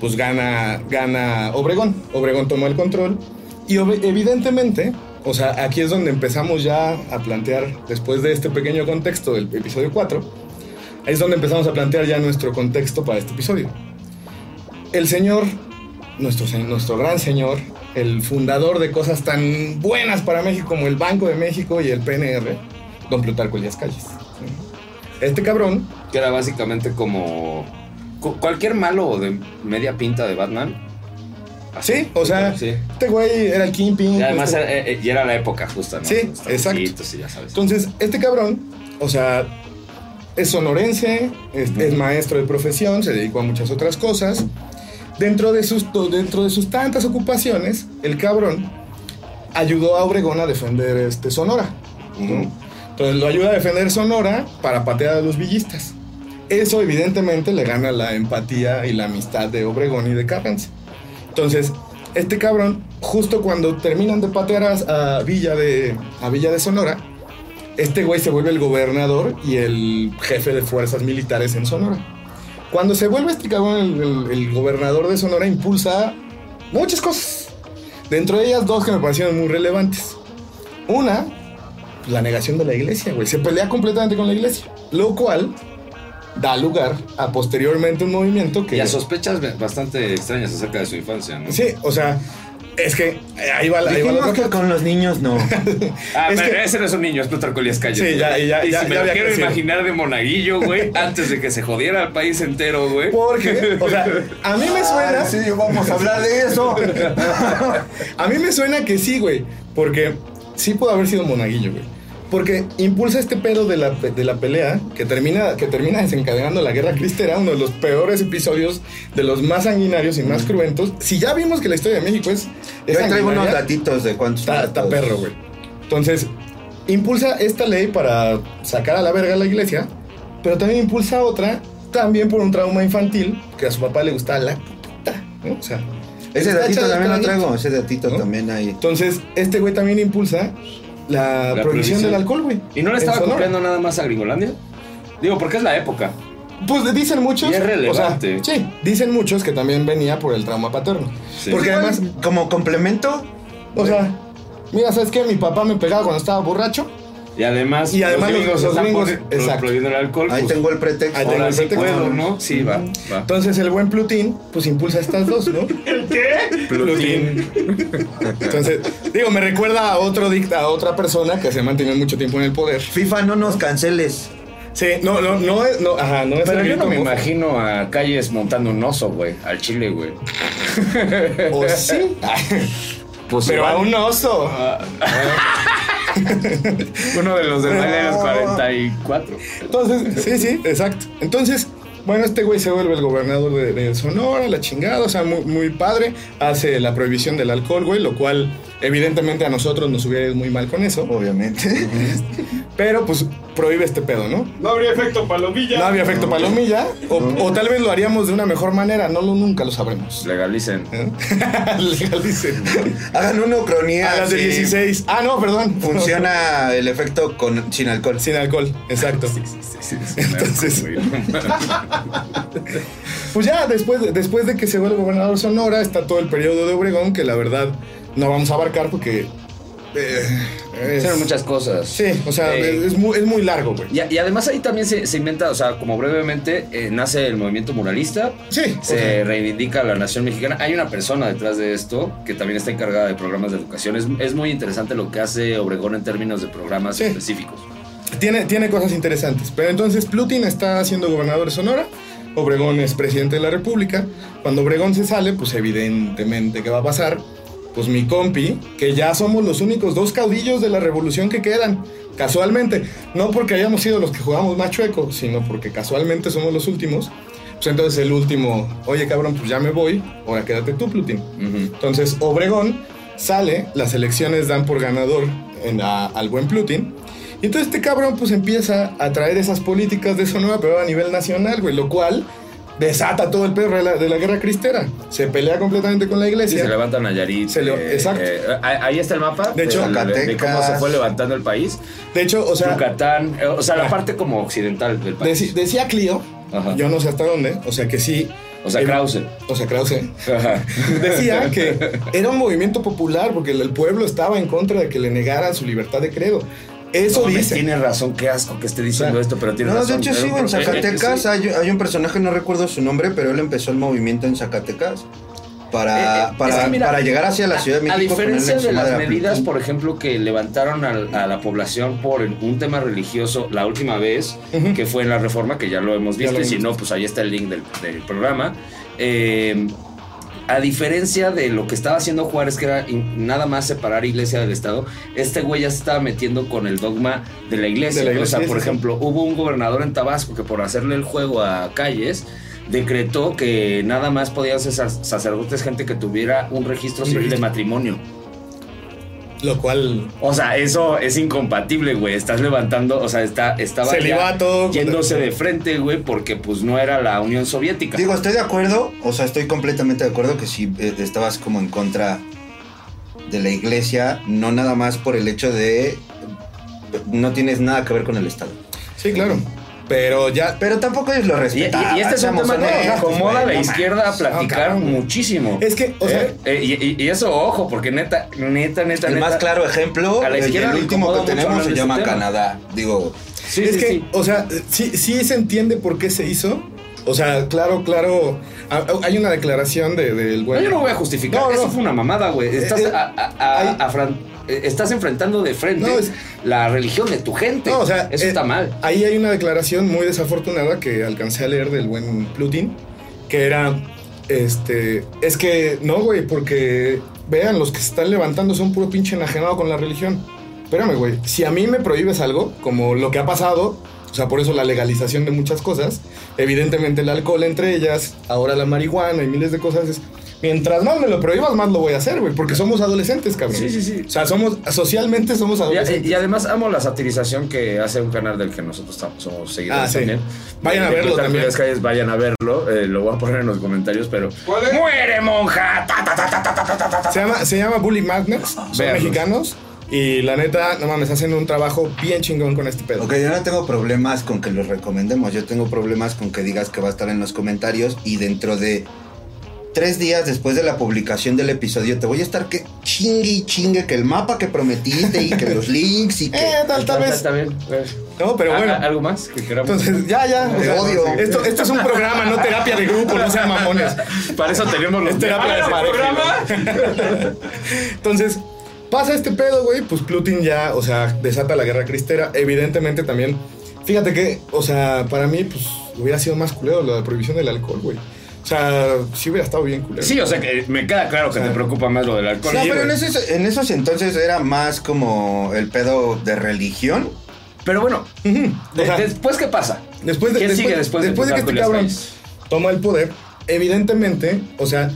pues gana, gana Obregón, Obregón tomó el control y evidentemente, o sea, aquí es donde empezamos ya a plantear, después de este pequeño contexto del episodio 4, ahí es donde empezamos a plantear ya nuestro contexto para este episodio. El señor, nuestro, nuestro gran señor, el fundador de cosas tan buenas para México como el Banco de México y el PNR, don Plutarco Elías Calles. Este cabrón, Que era básicamente como cu- cualquier malo de media pinta de Batman. sí, o sea, Sí. este güey era el Kingpin. Y además este- era, eh, y era la época justa, ¿no? Sí, exacto. trabucitos y ya sabes. Entonces, este cabrón, o sea, es sonorense, es, es maestro de profesión, se dedicó a muchas otras cosas. Dentro de, sus, dentro de sus tantas ocupaciones, el cabrón ayudó a Obregón a defender este Sonora. ¿no? Entonces lo ayuda a defender Sonora para patear a los villistas. Eso evidentemente le gana la empatía y la amistad de Obregón y de Carranza. Entonces, este cabrón, justo cuando terminan de patear a, Villa de, a Villa de Sonora, este güey se vuelve el gobernador y el jefe de fuerzas militares en Sonora. Cuando se vuelve este cabrón el, el- gobernador de Sonora, impulsa muchas cosas. Dentro de ellas, dos que me parecieron muy relevantes. Una, la negación de la iglesia, güey. Se pelea completamente con la iglesia. Lo cual da lugar a posteriormente un movimiento que. Y a sospechas bastante extrañas acerca de su infancia, ¿no? Sí, o sea, es que eh, ahí va la, ahí va la que con los niños no. Ah, Es pero que- ese no es un niño, es Plutarco Elías Calles. Sí, ya- ya- y ya- si me ya lo quiero crecido. imaginar de monaguillo, güey, antes de que se jodiera el país entero, güey. Porque, o sea, a mí me suena. Ah, sí, vamos a hablar de eso. A mí me suena que sí, güey. Porque sí pudo haber sido monaguillo, güey. Porque impulsa este pedo de la, de la pelea que termina, que termina desencadenando la guerra cristera, uno de los peores episodios, de los más sanguinarios y más cruentos. Si ya vimos que la historia de México es. es Yo traigo unos datitos de cuántos. Está, perro, güey. Entonces, impulsa esta ley para sacar a la verga a la iglesia, pero también impulsa otra, también por un trauma infantil, que a su papá le gustaba la puta, ¿no? O sea, Ese datito también lo traigo. Ese datito ¿No? también ahí. Entonces, este güey también impulsa la, La prohibición prohibición. del alcohol, güey. ¿Y no le estaba copiando nada más a Gringolandia? Digo, porque es la época. Pues dicen muchos. Y es relevante. o sea, sí, dicen muchos que también venía por el trauma paterno. Sí. Porque además, Como complemento, o sea, mira, ¿sabes qué? Mi papá me pegaba cuando estaba borracho. Y además, Y además los- los están gringos, exacto. prohibiendo el alcohol. ahí pues, tengo el pretexto. Ahí tengo Ahora el pretexto. puedo, ¿no? Sí, va, va. Entonces el buen Plutín, pues impulsa estas dos, ¿no? ¿El qué? Plutín. Entonces, digo, me recuerda a otro dicta, a otra persona que se ha mantenido mucho tiempo en el poder. FIFA, no nos canceles. Sí, no, no, no es, no, ajá, no es Pero yo no me imagino a Calles montando un oso, güey, al chile, güey. O sí. Pues Pero igual, a un oso. Uno de los del baile de los 44. Entonces, sí, sí, exacto. Entonces, bueno, este güey se vuelve el gobernador de, de Sonora, la chingada, o sea, muy, muy padre. Hace la prohibición del alcohol, güey, lo cual evidentemente a nosotros nos hubiera ido muy mal con eso. Obviamente. Pero pues prohíbe este pedo, ¿no? No habría efecto palomilla. No había efecto palomilla. O, o tal vez lo haríamos de una mejor manera, no lo, nunca lo sabremos. Legalicen. ¿Eh? Legalicen. Hagan una ucronía. A las de sí. 16. Ah, no, perdón. Funciona el efecto con, sin alcohol. Sin alcohol, exacto. Entonces- Pues ya, después, de- después de que se vuelve gobernador Sonora, está todo el periodo de Obregón, que la verdad no vamos a abarcar porque. eh, Hicieron muchas cosas. Sí, o sea, Eh, es, muy, es muy largo, güey. y, y además ahí también se, se inventa, o sea, como brevemente, eh, nace el movimiento muralista, Sí, se reivindica la nación mexicana. Hay una persona detrás de esto que también está encargada de programas de educación. Es, es muy interesante lo que hace Obregón en términos de programas Sí. específicos. tiene, tiene cosas interesantes. Pero entonces Plutin está siendo gobernador de Sonora. Obregón es presidente de la República. Cuando Obregón se sale, pues evidentemente, ¿qué va a pasar? Pues mi compi, que ya somos los únicos dos caudillos de la revolución que quedan. Casualmente, no porque hayamos sido los que jugamos más chueco, sino porque casualmente somos los últimos. Pues entonces el último, oye cabrón, pues ya me voy, ahora quédate tú, Plutin. Ujú. Entonces Obregón sale, las elecciones dan por ganador en la- al buen Plutin. Y entonces este cabrón pues empieza a traer esas políticas de Sonora, pero a nivel nacional, güey, lo cual desata todo el perro de la, de la guerra cristera. Se pelea completamente con la iglesia. se levanta Nayarit. Se le- eh, exacto. eh, ahí ahí está el mapa. De hecho, de, cómo se fue levantando el país. de hecho, o sea, Yucatán, eh, o sea, la parte como occidental del país. decía Clio, Ajá. yo no sé hasta dónde, o sea que sí. O sea, Krause. O sea, Krause. Ajá. Decía que era un movimiento popular porque el pueblo estaba en contra de que le negaran su libertad de credo. Eso No, dice. Tiene razón, qué asco que esté diciendo O sea, esto, pero tiene No, razón. de hecho sí, en Zacatecas sí. hay, hay un personaje, no recuerdo su nombre, pero él empezó el movimiento en Zacatecas para, Eh, eh, para, es que mira, para llegar hacia la Ciudad de A México. diferencia en su de las a medidas, por ejemplo, que levantaron al- a, la población por un tema religioso la última vez, que fue en la reforma, que ya lo hemos visto, lo y si no, pues ahí está el link del, del programa. Eh, a diferencia de lo que estaba haciendo Juárez, que era nada más separar iglesia del Estado, este güey ya se estaba metiendo con el dogma de la iglesia. De la o sea, por ejemplo, hubo un gobernador en Tabasco que por hacerle el juego a calles decretó que nada más podían ser sac- sacerdotes gente que tuviera un registro civil de matrimonio. Lo cual. O sea, eso es incompatible, güey. Estás levantando, o sea, está, estaba Celibato. yéndose de frente, güey, porque pues no era la Unión Soviética. Digo, estoy de acuerdo, o sea, estoy completamente de acuerdo que si eh, estabas como en contra de la iglesia, no nada más por el hecho de no tienes nada que ver con el Estado. Sí, claro. Pero ya. Pero tampoco ellos lo y, y- respetan. y este es un tema que acomoda a la izquierda a platicar No, muchísimo. Es que, o sea- Eh, eh, y, y- eso, ojo, porque neta, neta, neta, El neta. más claro ejemplo, a la el, izquierda el último incomoda que tenemos se de llama tema. Canadá. Digo, Sí, es sí, que, sí. o sea, sí, sí se entiende por qué se hizo. O sea, claro, claro. a- a- Hay una declaración de- del No, güey. yo no voy a justificar. No, no. Eso fue una mamada, güey. Estás, Eh, eh, a- a- a- hay- afran- eh, estás enfrentando de frente No, es- la religión de tu gente. No, o sea, eso eh, está mal. Ahí hay una declaración muy desafortunada que alcancé a leer del buen Plutin, que era, este, es que no, güey, porque vean, los que se están levantando son puro pinche enajenado con la religión. Espérame, güey, si a mí me prohíbes algo, como lo que ha pasado, o sea, por eso la legalización de muchas cosas, evidentemente el alcohol entre ellas, ahora la marihuana y miles de cosas, es, mientras más me lo prohíbas, más lo voy a hacer, güey, porque somos adolescentes, cabrón. Sí, sí, sí. O sea, somos, socialmente somos adolescentes. Y, además amo la satirización que hace un canal del que nosotros estamos somos seguidores ah, sí. también. Vayan a eh, verlo también. Las calles, vayan a verlo, eh, lo voy a poner en los comentarios, pero... ¡Muere, monja! Se, llama, se llama Bully Magnets, son mexicanos. Y la neta, no mames, hacen un trabajo bien chingón con este pedo. Ok, yo no tengo problemas con que los recomendemos. Yo tengo problemas con que digas que va a estar en los comentarios y dentro de tres días después de la publicación del episodio te voy a estar que chingue y chingue que el mapa que prometiste y que los links y que... Eh, tal, tal vez. está bien. No, pero Ah, bueno. ah, ¿Algo más que queramos? Entonces, ya, ya. o Te sea, odio. Esto, esto es un programa, no terapia de grupo, no sean mamones. Para eso tenemos los Es terapia de pareja. Entonces, pasa este pedo, güey. Pues Plutin ya, o sea, desata la guerra cristera. Evidentemente también. Fíjate que, o sea, para mí, pues hubiera sido más culero la prohibición del alcohol, güey. O sea, sí hubiera estado bien culero. Sí, o sea que me queda claro que O sea, te preocupa más lo del alcohol. No, Sí, pero en esos, en esos entonces era más como el pedo de religión. Pero bueno, Ujú. O de- sea, después, ¿qué pasa? Después de, ¿Quién después, sigue después, después de que este cabrón Calles? toma el poder, evidentemente, o sea,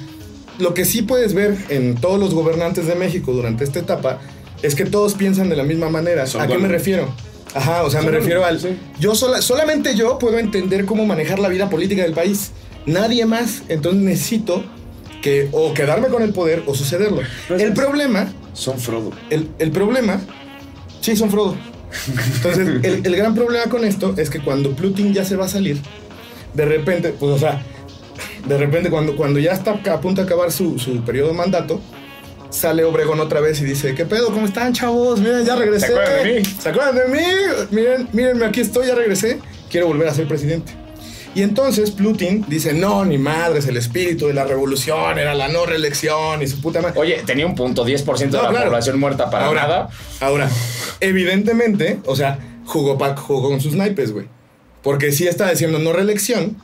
lo que sí puedes ver en todos los gobernantes de México durante esta etapa es que todos piensan de la misma manera. Son ¿A qué me refiero? Ajá, o sea, me refiero al... sí. Yo sola, solamente yo puedo entender cómo manejar la vida política del país. Nadie más. Entonces necesito que o quedarme con el poder o sucederlo. Pero El problema Son Frodo. el, el problema. Sí, son Frodo. Entonces, el, el gran problema con esto es que cuando Plutin ya se va a salir, de repente, pues, o sea, de repente, cuando, cuando ya está a punto de acabar su, su periodo de mandato, sale Obregón otra vez y dice: ¿Qué pedo? ¿Cómo están, chavos? Miren, ya regresé. ¿Se acuerdan de mí? ¿Se acuerdan de mí? Miren, mírenme, aquí estoy, ya regresé. Quiero volver a ser presidente. Y entonces Plutin dice: No, ni madres, el espíritu de la revolución era la no reelección y su puta madre. Oye, tenía un punto 10% de No, la claro. población muerta para ahora, nada. Ahora, evidentemente, o sea, jugó, pa- jugó con sus naipes, güey. Porque sí está diciendo no reelección,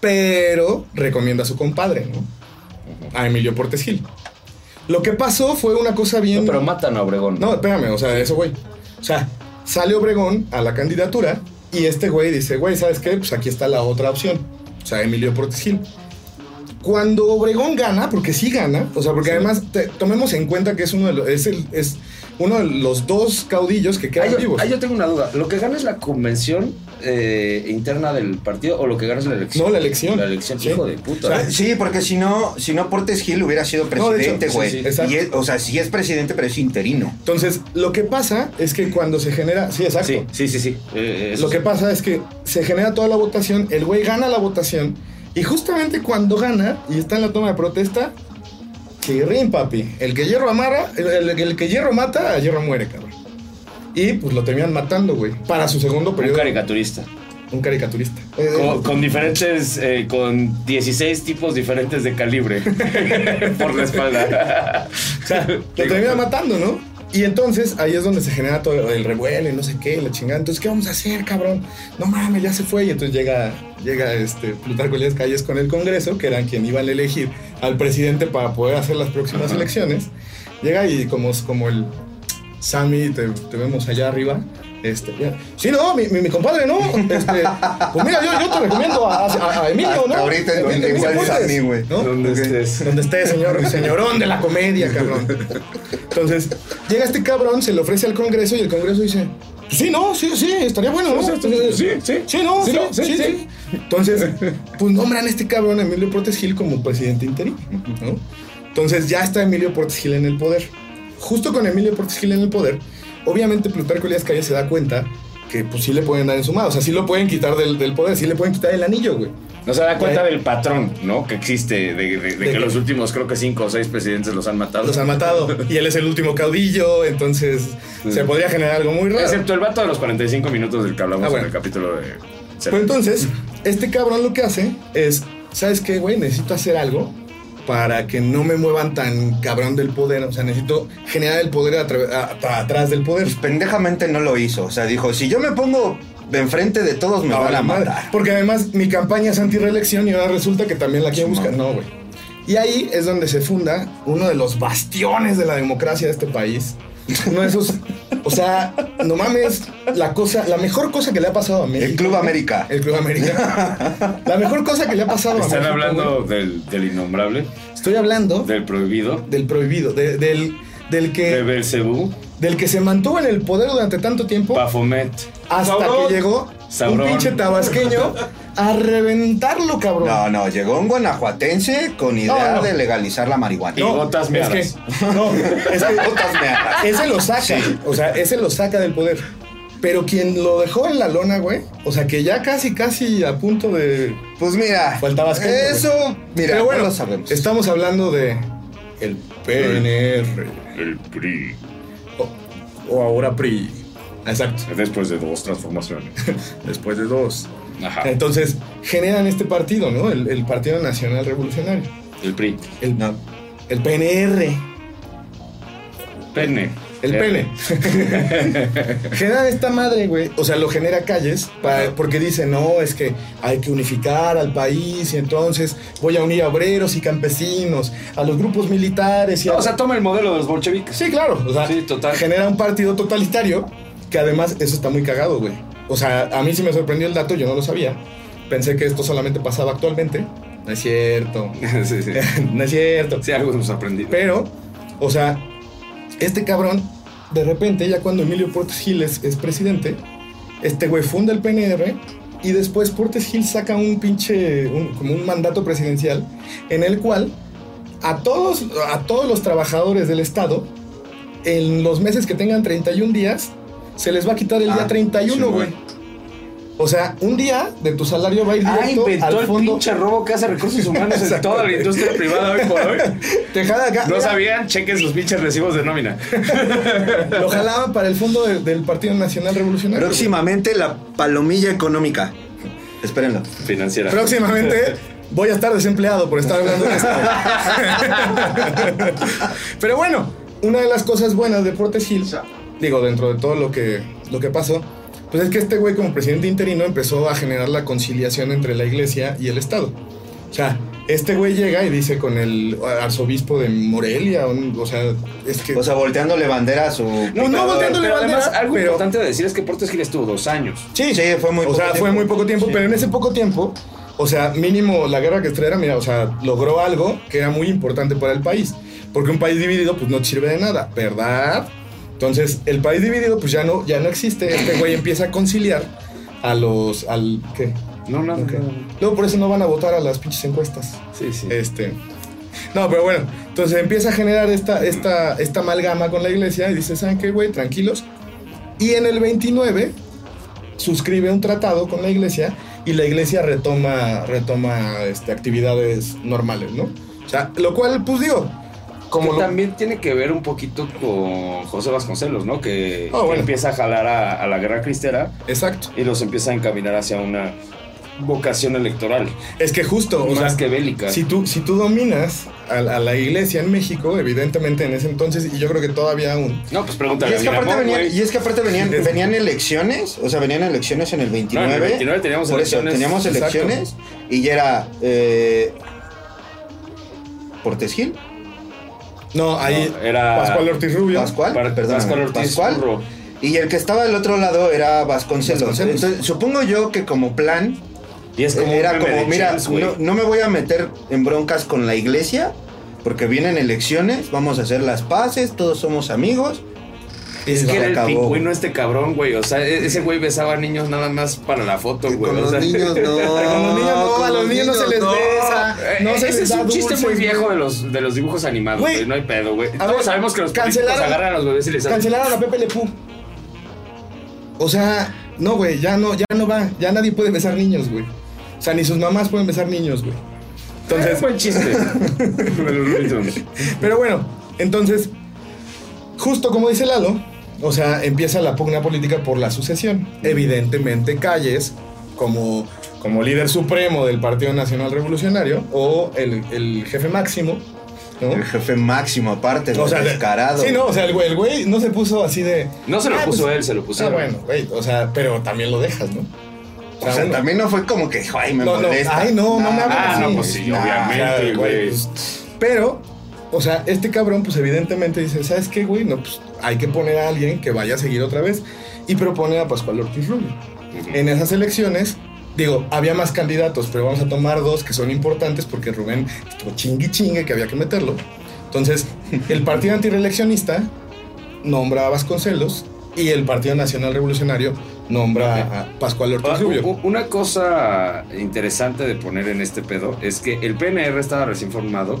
pero recomienda a su compadre, ¿no? A Emilio Portes Gil. Lo que pasó fue una cosa bien. No, pero matan a Obregón. No, espérame, o sea, eso, güey. O sea, sale Obregón a la candidatura y este güey dice, güey, ¿sabes qué? Pues aquí está la otra opción. O sea, Emilio Portes Gil. Cuando Obregón gana, porque sí gana, o sea, porque además te- tomemos en cuenta que es uno de los, es el, es uno de los dos caudillos que quedan Ahí yo, vivos. ahí yo tengo una duda. ¿Lo que gana es la convención eh, interna del partido o lo que gana es la elección? No, la elección. La elección, Sí. hijo de puta. O sea, ¿eh? Sí, porque si no, si no Portes Gil hubiera sido presidente, sí, güey. sí, o sea, sí es presidente, pero es interino. Entonces, lo que pasa es que cuando se genera, sí, exacto. sí, sí, sí, sí. Eh, eso Lo que pasa es que se genera toda la votación, el güey gana la votación y justamente cuando gana y está en la toma de protesta, chirrín, papi. El que hierro amarra, el, el- el que hierro mata, a hierro muere, cabrón. Y pues lo terminan matando, güey, para su segundo Un periodo. caricaturista. un caricaturista. Con, con diferentes, eh, con 16 tipos diferentes de calibre por la espalda. O sea, lo termina matando, ¿no? Y entonces ahí es donde se genera todo el revuelo y no sé qué, la chingada. Entonces, ¿qué vamos a hacer, cabrón? No mames, ya se fue. Y entonces llega, llega este Plutarco Elías Calles con el Congreso, que eran quien iban a elegir al presidente para poder hacer las próximas elecciones. Llega y como, como el Sammy, te, te vemos allá arriba. Este. Sí, no, mi, mi, mi compadre, ¿no? Este, pues mira, yo, yo te recomiendo a, a- a Emilio, ¿no? ahorita Emilio cuál Fuentes, Sammy, güey. ¿no? Donde estés. Donde esté, señor, señorón de la comedia, cabrón. Entonces, llega este cabrón, se le ofrece al Congreso y el Congreso dice, "Pues sí, no, sí, sí, estaría bueno, ¿no? Sí, sí, sí. Sí, no, Sí, sí, no, sí, sí, sí. sí. Entonces, pues nombran a este cabrón, Emilio Portes Gil, como presidente interino, ¿no? Entonces ya está Emilio Portes Gil en el poder. Justo con Emilio Portes Gil en el poder, obviamente Plutarco Elías Calles se da cuenta que pues sí le pueden dar en su mano, o sea, sí lo pueden quitar del, del poder, sí le pueden quitar el anillo, güey. No se da cuenta del patrón, ¿no? Que existe, de, de- de ¿De que los últimos, creo que cinco o seis presidentes los han matado. Los han matado. Y él es el último caudillo, entonces se podría generar algo muy raro. Excepto el vato de los 45 minutos del que hablamos Ah, bueno. en el capítulo de. Pero entonces, este cabrón lo que hace es, ¿sabes qué, güey? Necesito hacer algo para que no me muevan tan cabrón del poder. O sea, necesito generar el poder atrás del poder. Pues pendejamente no lo hizo. O sea, dijo, si yo me pongo enfrente de todos me No, van la a madre. Porque además mi campaña es anti-reelección y ahora resulta que también la quieren buscar. No, güey. Y ahí es donde se funda uno de los bastiones de la democracia de este país. Uno de esos. O sea, no mames, la cosa, la mejor cosa que le ha pasado a México. El Club América. El Club América. La mejor cosa que le ha pasado a Están México, hablando güey. del, del innombrable, Estoy hablando del prohibido, del prohibido, de- del, del de que, Belcebú, del que se mantuvo en el poder durante tanto tiempo Bafomet. hasta que llegó Sabrón. un pinche tabasqueño a reventarlo, cabrón. No, no, llegó un guanajuatense con idea No, no. de legalizar la marihuana. Y gotas es meadas. que, no, es que Gotas meadas. ese lo saca, o sea, ese lo saca del poder. Pero quien lo dejó en la lona, güey, o sea, que ya casi, casi a punto de... Pues mira, güey. eso, mira, Pero bueno, no lo sabemos. estamos hablando de el PNR, El PRI. o, o ahora PRI. Exacto, Después de dos transformaciones. después de dos. Ajá. Entonces, generan este partido, ¿no? El, el Partido Nacional Revolucionario. El PRI. El, No. el PNR. Pene. El pene. genera esta madre, güey. O sea, lo genera calles para- porque dice, no, es que hay que unificar al país y entonces voy a unir a obreros y campesinos, a los grupos militares y a... O sea, toma el modelo de los bolcheviques. sí, claro. O sea, Sí, total. genera un partido totalitario que además eso está muy cagado, güey. O sea, a mí sí me sorprendió el dato, yo no lo sabía. Pensé que esto solamente pasaba actualmente. No es cierto. sí, sí. no es cierto. Sí, algo hemos aprendido. Pero, o sea, este cabrón, de repente, ya cuando Emilio Portes Gil es, es presidente, este güey funda el PNR y después Portes Gil saca un pinche, un- como un mandato presidencial en el cual a todos, a todos los trabajadores del Estado, en los meses que tengan 31 días, se les va a quitar el Ah, día 31, sí, güey. O sea, un día de tu salario va a ir Ah, directo inventó al el pinche robo que hace recursos humanos en Exacto. toda la industria privada hoy por hoy. Te jala acá. No sabían, chequen sus pinches recibos de nómina. Lo jalaba para el fondo de- del Partido Nacional Revolucionario. Próximamente la palomilla económica. Espérenlo. Financiera. Próximamente voy a estar desempleado por estar hablando de esto. Pero bueno, una de las cosas buenas de Portes Gil, digo, dentro de todo lo que, lo que pasó, pues es que este güey como presidente interino empezó a generar la conciliación entre la iglesia y el Estado. O sea, este güey llega y dice con el arzobispo de Morelia, un- o sea, es que... O sea, volteándole bandera a su. no, no volteándole Pero además, bandera, algo pero- importante de decir es que Portes Gil estuvo dos años. Sí, Sí, fue muy O poco sea, fue muy poco tiempo, pero en ese poco tiempo, o sea, mínimo la guerra que estrella, mira, o sea, logró algo que era muy importante para el país. Porque un país dividido, pues no sirve de nada, ¿verdad? Entonces, el país dividido, pues ya no, ya no existe. Este güey empieza a conciliar a los. al. ¿Qué? No, no, Ok. no. Luego por eso no van a votar a las pinches encuestas. Sí, sí. Este. No, pero bueno, entonces empieza a generar esta, esta, esta amalgama con la iglesia y dice, ¿saben qué, güey? Tranquilos. Y en el 29 suscribe un tratado con la iglesia y la iglesia retoma, retoma este, actividades normales, ¿no? O sea, lo cual, pues digo, como lo- también tiene que ver un poquito con José Vasconcelos, ¿no? Que, Ah, que empieza a jalar a, a la guerra cristera Exacto. y los empieza a encaminar hacia una vocación electoral, Es que justo, o más sea, que bélica. si tú, si tú dominas a, la- a la iglesia en México, evidentemente en ese entonces, y yo creo que todavía aún, No, pues Y pregúntale es, que a aparte Miramón, venían, güey. y es que aparte venían, venían elecciones, o sea, venían elecciones en el 29. No, en el 29 teníamos por eso, elecciones. teníamos Exacto. elecciones y ya era eh, Portes Gil, no, ahí No, era Pascual Ortiz Rubio. Pascual, perdóname, Pascual Ortiz Pascual, Urro. y el que estaba del otro lado era Vasconcelos. Vasconcelos. Entonces, supongo yo que como plan Y es como era como, mira, no, no me voy a meter en broncas con la iglesia porque vienen elecciones, vamos a hacer las paces, todos somos amigos. Es que era el acabó. pingüino este cabrón, güey. O sea, e- ese güey besaba a niños nada más para la foto, güey. Con o los sea, niños no. Con los niños no, a los niños no se les no. besa, Eh, no se ese les es da un chiste dulces, muy viejo güey. de los, de los dibujos animados, Güey. güey. No hay pedo, güey. A Todos sabemos que los cancelaron- agarran a los bebés y les. Cancelaron a Pepe Le Pew. O sea, no, güey, ya no, ya no va, ya nadie puede besar niños, güey. O sea, ni sus mamás pueden besar niños, güey. Entonces, Es buen chiste. Pero bueno, entonces, justo como dice Lalo, o sea, empieza la pugna política por la sucesión. Evidentemente, Calles, como, como líder supremo del Partido Nacional Revolucionario, o el, el jefe máximo, ¿no? El jefe máximo, aparte, O sea, de- descarado. Sí, no, o sea, el güey, el güey no se puso así de. No se lo "Ah, puso pues, él, se lo puso. Ah, bueno, güey, o sea, pero también lo dejas, ¿no? O sea, uno- también no fue como que, ay, me No, no, molesta. ay, no, no me hables Ah, así. no, pues sí, Nah, obviamente, güey. pues, pero, o sea, este cabrón, pues evidentemente dice, ¿sabes qué, güey? No, pues hay que poner a alguien que vaya a seguir otra vez. Y propone a Pascual Ortiz Rubio. En esas elecciones, digo, había más candidatos, pero vamos a tomar dos que son importantes porque Rubén estuvo chingui chingue que había que meterlo. Entonces, el Partido Antireeleccionista nombra a Vasconcelos y el Partido Nacional Revolucionario nombra a Pascual Ortiz Rubio. Una cosa interesante de poner en este pedo es que el PNR estaba recién formado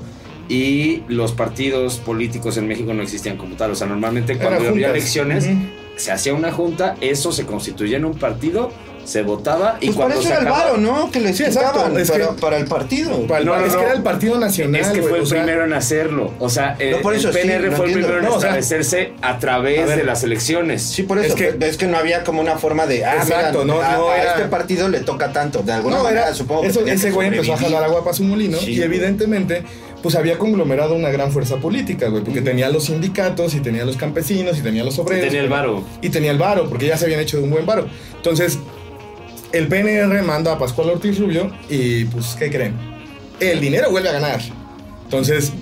y los partidos políticos en México no existían como tal. O sea, normalmente cuando había elecciones Ujú. se hacía una junta, eso se constituía en un partido, se votaba y Pues cuando para eso se era el varo, ¿no? Que les Sí, exacto, es para, que- para el partido. Para el- No, no, es no. que era el Partido Nacional. Es que fue el o sea, primero en hacerlo. O sea, eh, No, por eso el sí, PNR lo fue el entiendo. primero en No, o sea, establecerse a través a ver. de las elecciones. Sí, por eso. Es que- Es que, no había como una forma de. Ah, Exacto, mira, no, a, no a era- este partido le toca tanto. De alguna No, manera, era, supongo que. eso- ese güey empezó a jalar agua para su molino Sí, y güey. Pues había conglomerado una gran fuerza política, güey, porque tenía los sindicatos y tenía los campesinos y tenía los obreros. Tenía el varo. Y tenía el varo, porque ya se habían hecho de un buen varo. Entonces, el PNR manda a Pascual Ortiz Rubio y pues, ¿qué creen? El dinero vuelve a ganar. Entonces,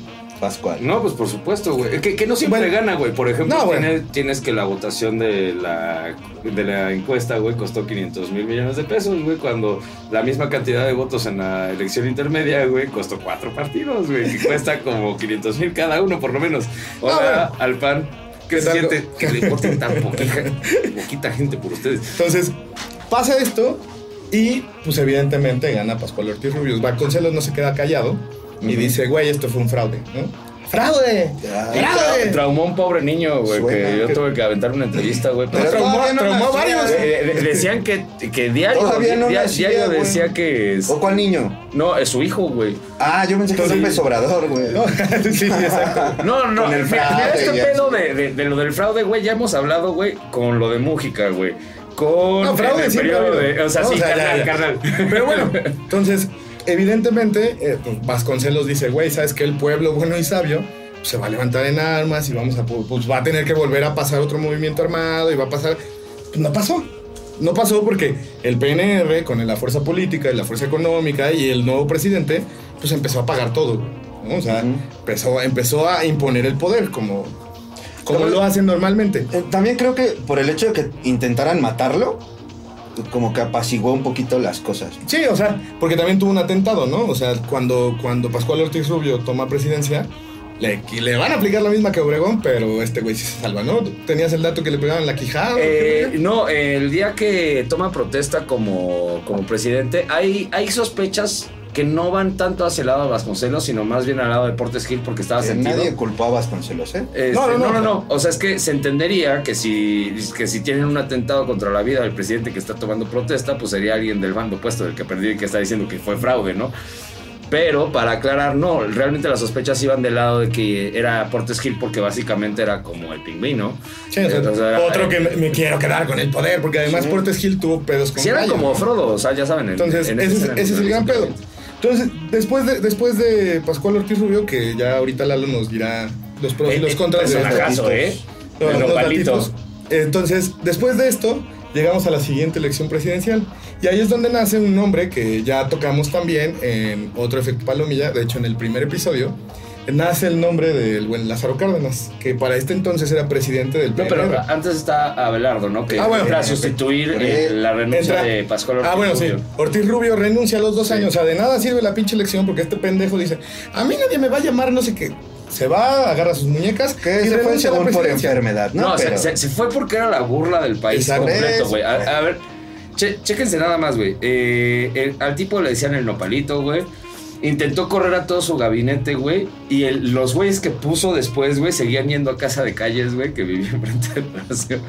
Pascual. No, pues por supuesto, güey. Que, que no siempre Bueno. gana, güey. Por ejemplo, No, tienes, tienes que la votación de la, de la encuesta, güey, costó 500 mil millones de pesos, güey, cuando la misma cantidad de votos en la elección intermedia, güey, costó cuatro partidos, güey, que cuesta como 500 mil cada uno, por lo menos. Hola, al PAN. ¿Qué ¿Qué se tal? siente que le voten tan poquita, poquita gente por ustedes? entonces pasa esto y pues evidentemente gana Pascual Ortiz Rubio. Vasconcelos no se queda callado y dice, güey, esto fue un fraude, ¿no? ¡Fraude! Ya. ¡Fraude! Traumó a un pobre niño, güey, Suena que yo que- tuve que aventar una entrevista, güey. Pero traumó- no traumó varios. Eh, decían que, que diario, Todavía no dia- nacía, diario decía que es- ¿O cuál niño? no es su hijo, güey. Ah, yo pensé que era Sí. López Obrador, güey. No, sí, exacto. No, no, Con el mira, fraude mira este y pedo de, de- de lo del fraude, güey, ya hemos hablado, güey, con lo de Mújica, güey. Con No, fraude el periodo de, o sea, No, sí, o sea, ya, carnal, ya. carnal. Pero bueno, entonces, evidentemente, eh, pues, Vasconcelos dice, güey, ¿sabes que El pueblo bueno y sabio pues, se va a levantar en armas y vamos a, pues va a tener que volver a pasar otro movimiento armado y va a pasar... Pues no pasó. No pasó porque el PNR, con la fuerza política y la fuerza económica y el nuevo presidente, pues empezó a pagar todo. ¿no? O sea, Ujú. empezó, empezó a imponer el poder como, como Como- lo hacen normalmente. Eh, También creo que por el hecho de que intentaran matarlo, como que apaciguó un poquito las cosas. Sí, o sea, porque también tuvo un atentado, ¿no? O sea, cuando, cuando Pascual Ortiz Rubio toma presidencia, le, le van a aplicar la misma que Obregón, pero este güey sí se salva, ¿no? ¿Tenías el dato que le pegaban la quijada? Eh, no, el día que toma protesta como, como presidente, hay, hay sospechas que no van tanto hacia el lado de Vasconcelos, sino más bien al lado de Portes Gil porque estaba Eh, sentido. nadie culpó a Vasconcelos, ¿eh? Este, No, no, no, no, O sea, es que se entendería que si, que si tienen un atentado contra la vida del presidente que está tomando protesta, pues sería alguien del bando opuesto, del que perdió y que está diciendo que fue fraude, ¿no? Pero para aclarar, no, realmente las sospechas iban del lado de que era Portes Gil porque básicamente era como el pingüino. Sí, o sea, Entonces era- otro que me, me quiero quedar con el poder, porque además Portes Gil tuvo pedos con Sí, era como Frodo, o sea, ya saben. en- Entonces, en ese, es, escena, ese es el gran pedo. Entonces, después de, después de Pascual Ortiz Rubio, que ya ahorita Lalo nos dirá los pros y los contras de personajazo, ¿eh? los- El los datitos. Entonces, después de esto, llegamos a la siguiente elección presidencial. Y ahí es donde nace un nombre que ya tocamos también en otro efecto palomilla, de hecho en el primer episodio. Nace el nombre del buen Lázaro Cárdenas, que para este entonces era presidente del No, pero antes está Abelardo, ¿no? Que Ah, bueno. entra a sustituir eh, la renuncia Entra- de Pascual Ortiz Ah, bueno, sí. Ortiz Rubio renuncia a los dos años. O sea, de nada sirve la pinche elección porque este pendejo dice: A mí nadie me va a llamar, no sé qué. Se va, agarra sus muñecas Que y se fue según por enfermedad, ¿no? No, Pero- se, se fue porque era la burla del país completo, güey. A, a ver, che- chéquense nada más, güey. Eh, al tipo le decían el nopalito, güey. Intentó correr a todo su gabinete, güey. Y el- los güeyes que puso después, güey, seguían yendo a casa de calles, güey, que vivía enfrente del Palacio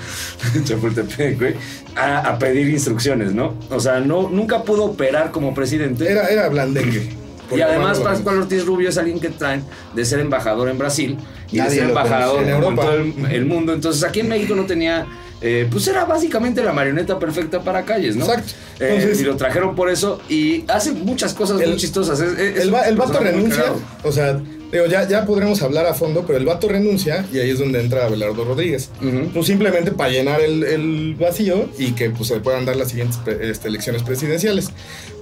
de Chapultepec, güey, a, a pedir instrucciones, ¿no? O sea, no, nunca pudo operar como presidente. Era, era blandengue. Y además Pascual Ortiz Rubio es alguien que traen de ser embajador en Brasil y de ser embajador en Europa. todo el, el mundo. Entonces aquí en México no tenía, eh, pues era básicamente la marioneta perfecta para calles, ¿no? Exacto. Eh, Entonces- y lo trajeron por eso y hace muchas cosas El- muy chistosas. Es- es- es El, vato renuncia, o sea, digo, ya, ya podremos hablar a fondo, pero el vato renuncia y ahí es donde entra Abelardo Rodríguez. Pues simplemente para llenar el, el vacío y que pues, se puedan dar las siguientes pre- este, elecciones presidenciales.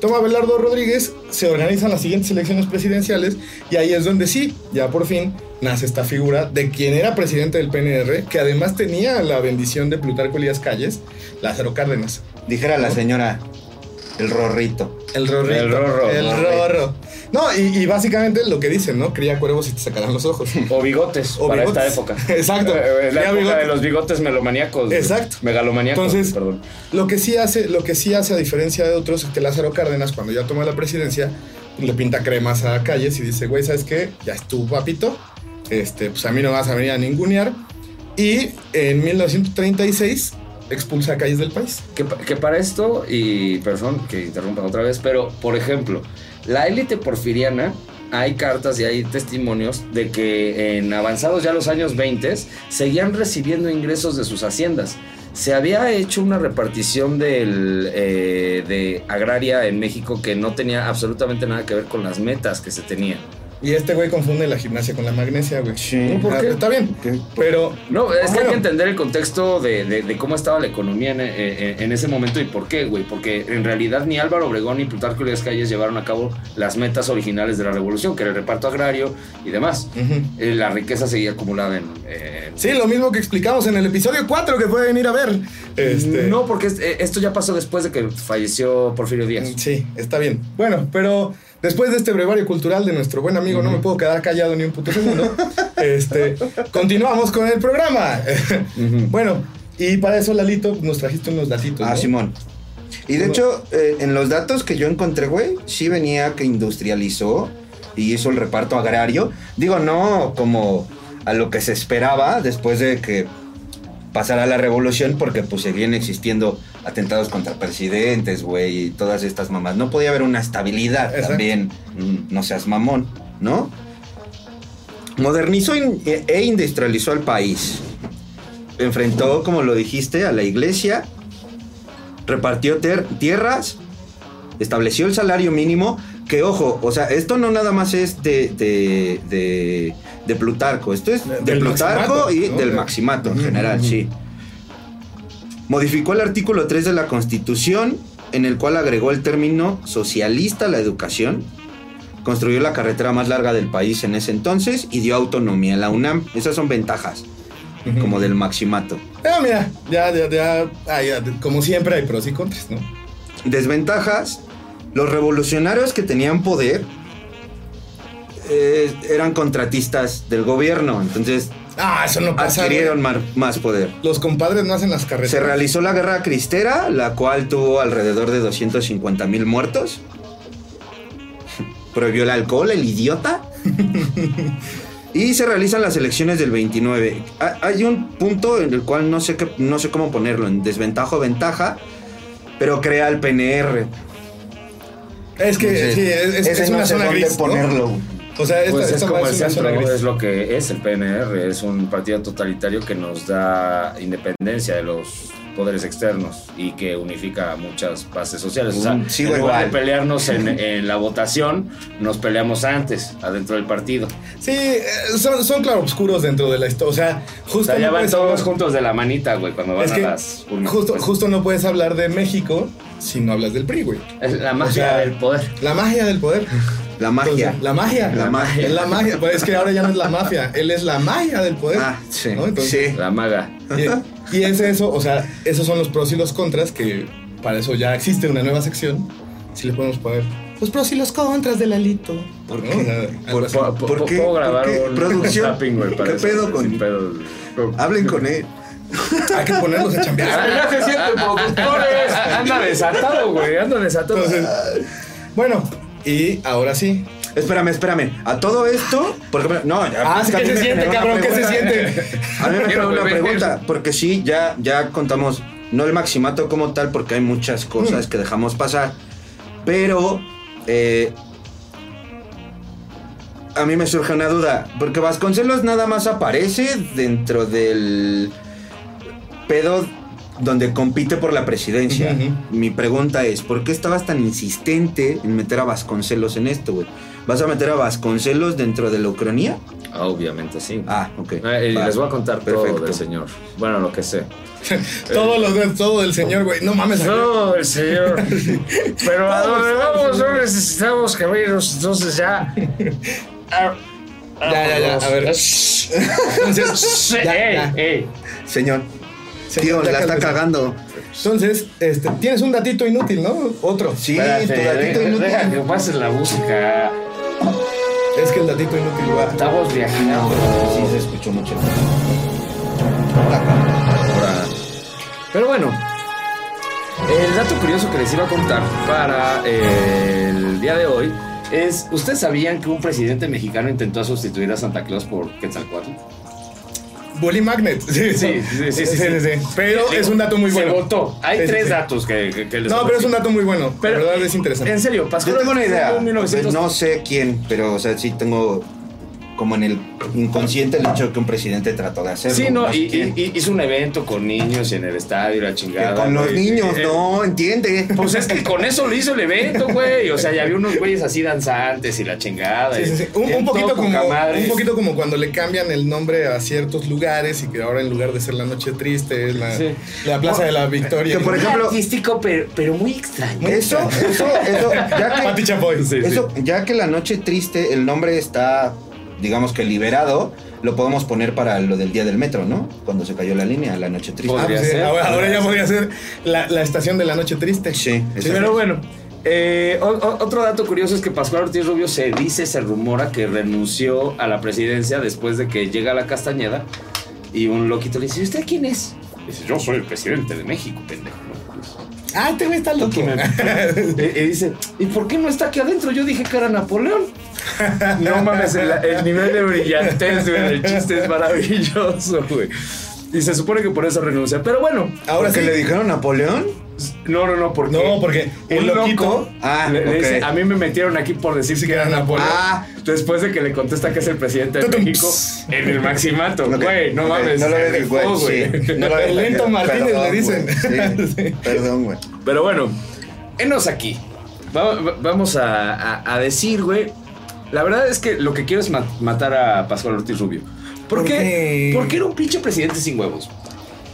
Toma Abelardo Rodríguez, se organizan las siguientes elecciones presidenciales y ahí es donde sí, ya por fin nace esta figura de quien era presidente del PNR, que además tenía la bendición de Plutarco Elías Calles, Lázaro Cárdenas. Dijera la señora, el rorrito. El rorrito. El rorro. El rorro. No, y, y básicamente lo que dicen, ¿no? Cría cuervos y te sacarán los ojos. O bigotes O para bigotes. esta época. Exacto. Eh, La Ya época bigotes. de los bigotes melomaníacos. güey. Exacto. Megalomaníacos, Entonces, perdón. lo que sí hace, lo que sí hace a diferencia de otros es que Lázaro Cárdenas, cuando ya toma la presidencia, le pinta cremas a calles y dice, güey, ¿sabes qué? Ya estuvo papito. Este, pues a mí no vas a venir a ningunear. Y en 1936 expulsa a calles del país. Que, pa- que para esto, y perdón que interrumpa otra vez, pero por ejemplo, la élite porfiriana, hay cartas y hay testimonios de que en avanzados ya los años 20 seguían recibiendo ingresos de sus haciendas. Se había hecho una repartición del, eh, de agraria en México que no tenía absolutamente nada que ver con las metas que se tenían. Y este güey confunde la gimnasia con la magnesia, güey. Sí. No, ¿por Ah, qué? Está bien. ¿Qué? Pero No, es que hay que entender el contexto de, de- de cómo estaba la economía en, en- en ese momento y por qué, güey. Porque en realidad ni Álvaro Obregón ni Plutarco Elías Calles llevaron a cabo las metas originales de la revolución, que era el reparto agrario y demás. Eh, la riqueza seguía acumulada en... en- Sí, lo mismo que explicamos en el episodio 4 que pueden ir a ver. Este, No, porque es- eh, esto ya pasó después de que falleció Porfirio Díaz. Sí, está bien. Bueno, pero después de este brevario cultural de nuestro buen amigo, no me puedo quedar callado ni un puto segundo. este, continuamos con el programa. bueno, y para eso, Lalito, nos trajiste unos datitos. Ah, ¿no? Simón. Y de hecho, eh, en los datos que yo encontré, güey, sí venía que industrializó y hizo el reparto agrario. Digo, no como a lo que se esperaba después de que pasara la revolución, porque pues seguían existiendo atentados contra presidentes, güey, y todas estas mamás. No podía haber una estabilidad Exacto. también. Mm, No seas mamón, ¿no? Modernizó e e industrializó al país. Enfrentó, como lo dijiste, a la iglesia, repartió tierras, estableció el salario mínimo, que ojo, o sea, esto no nada más es de, de, de- de Plutarco, esto es de, Plutarco Maximato, y ¿no? del Maximato en general, sí. Modificó el artículo 3 de la Constitución, en el cual agregó el término socialista a la educación, construyó la carretera más larga del país en ese entonces y dio autonomía a la UNAM. Esas son ventajas, como del Maximato. Ah, mira, ya, ya, ya, ah, ya, como siempre hay pros y contras, ¿no? Desventajas, los revolucionarios que tenían poder eh, eran contratistas del gobierno, entonces Ah, eso no pasa. adquirieron más poder. Los compadres no hacen las carreteras. Se realizó la guerra cristera, la cual tuvo alrededor de 250 mil muertos. Prohibió el alcohol, el idiota. y se realizan las elecciones del 29. Ha- Hay un punto en el cual no sé, qué- no sé cómo ponerlo, en desventaja o ventaja, pero crea el PNR. Es que Entonces, sí, es, es- ese es no una zona ponerlo. O sea, esta, Pues es como el centro, es lo que es el PNR, es un partido totalitario que nos da independencia de los poderes externos y que unifica muchas bases sociales. O sea, Mm, en lugar de pelearnos en, en la votación, nos peleamos antes, adentro del partido. Sí, eh, son, son claroscuros dentro de la historia. O sea, O justo. sea, ya no van todos hablar- juntos de la manita, güey, cuando van Es a que las urnas. justo, Pues, justo no puedes hablar de México si no hablas del PRI, güey. Es la magia o sea, del poder. La magia del poder. La magia. Entonces, la magia. La magia. Es la magia. Pues es que ahora ya no es la mafia, él es la magia del poder. Ah, sí. ¿no? Entonces, sí. La maga. Y, y es eso, o sea, esos son los pros y los contras, que para eso ya existe una nueva sección. Si le podemos poner los pros y los contras del alito. ¿Por ¿no? qué? O sea, algo ¿Por- por- ¿Puedo qué? puedo grabar ¿Por qué? un Producción. tapping, güey, para ¿Qué pedo con- sin. Hablen con él. Hay que ponerlos a chambear. Ya se sienten productores. Anda desatado, güey. Anda desatado. Entonces, bueno, y ahora sí. Espérame, espérame. A todo esto, porque me- no, ya, Ah, ¿qué se siente, cabrón? ¿Qué se siente? A mí me quedó una pregunta, porque sí, ya, ya contamos, no el maximato como tal, porque hay muchas cosas que dejamos pasar, pero eh, a mí me surge una duda, porque Vasconcelos nada más aparece dentro del pedo donde compite por la presidencia. Mi pregunta es, ¿por qué estabas tan insistente en meter a Vasconcelos en esto, güey? ¿Vas a meter a Vasconcelos dentro de la Ucrania? Ah, Obviamente sí. Ah, ok. Eh, y les voy a contar todo Perfecto. del señor. Bueno, lo que sé. todo, lo de- todo del señor, güey. No mames. No, el señor. Pero a donde vamos no necesitamos caminos, entonces ya. Ya, ya, ya. A ver. Entonces, ya, ey, ya. ey. Señor, Señor, tío, la está cagando. Entonces, este, tienes un datito inútil, ¿no? Otro. Sí, Espérate, tu gatito deja, inútil. deja que pases la música. Es que el datito inútil va. Estamos viajando. Sí, se escuchó mucho. Ahora. Pero bueno, el dato curioso que les iba a contar para eh, el día de hoy es, ¿ustedes sabían que un presidente mexicano intentó sustituir a Santa Claus por Quetzalcoatl? Bully Magnet. Sí, Sí, sí, sí, sí, sí. Pero es un dato muy bueno. Se votó. Hay tres sí. datos que, que- que les No, pero es un dato muy bueno. Pero- la verdad es interesante. En serio, Pascual Yo tengo una idea. Ortiz, 1900 No sé quién, pero o sea, sí tengo como en el inconsciente el hecho de que un presidente trató de hacerlo. Sí, no, y, y- y hizo un evento con niños en el estadio, la Que chingada. con los güey. niños, Eh, no, entiende. Pues es que con eso le hizo el evento, güey. O sea, ya había unos güeyes así danzantes y la chingada. Sí, sí, sí. y- Un, y un poquito como, un poquito como cuando le cambian el nombre a ciertos lugares y que ahora en lugar de ser la noche triste es la, Sí. la Plaza de la Victoria. Que por Muy ejemplo- artístico, pero, pero muy extraño. Eso, eso, eso, ya que, Chapoy. Sí, eso, ya que la noche triste, el nombre está, digamos que liberado, lo podemos poner para lo del día del metro, ¿no? Cuando se cayó la línea, la noche triste. Ah, Podría pues ser. ahora, ahora ya podría ser la, la estación de la noche triste. Sí, Sí, pero bueno. eh, o- o- otro dato curioso es que Pascual Ortiz Rubio se dice, se rumora que renunció a la presidencia después de que llega a la Castañeda y un loquito le dice, ¿y usted quién es? Dice, yo soy el presidente de México, pendejo. ¿no? Ah, te güey está loco. y, y dice, ¿y por qué no está aquí adentro? Yo dije que era Napoleón. No mames, el, el nivel de brillantez güey, del chiste es maravilloso, güey. Y se supone que por eso renuncia. Pero bueno, Ahora ¿Porque sí. le dijeron Napoleón? No, no, no, porque. No, porque el loquito. loco Ah, le, le ok. dice, a mí me metieron aquí por decir que era Napoleón. Ah. Después de que le contesta que es el presidente de México en el maximato. Güey, no mames. No lo dicho, güey. Sí, no El lento. Martínez le Perdón, dicen. güey. Sí, Perdón, güey. Pero bueno, enos aquí. Va- va- vamos a, a- a decir, güey. La verdad es que lo que quiero es ma- matar a Pascual Ortiz Rubio. ¿Por, ¿Por qué? qué? Porque era un pinche presidente sin huevos.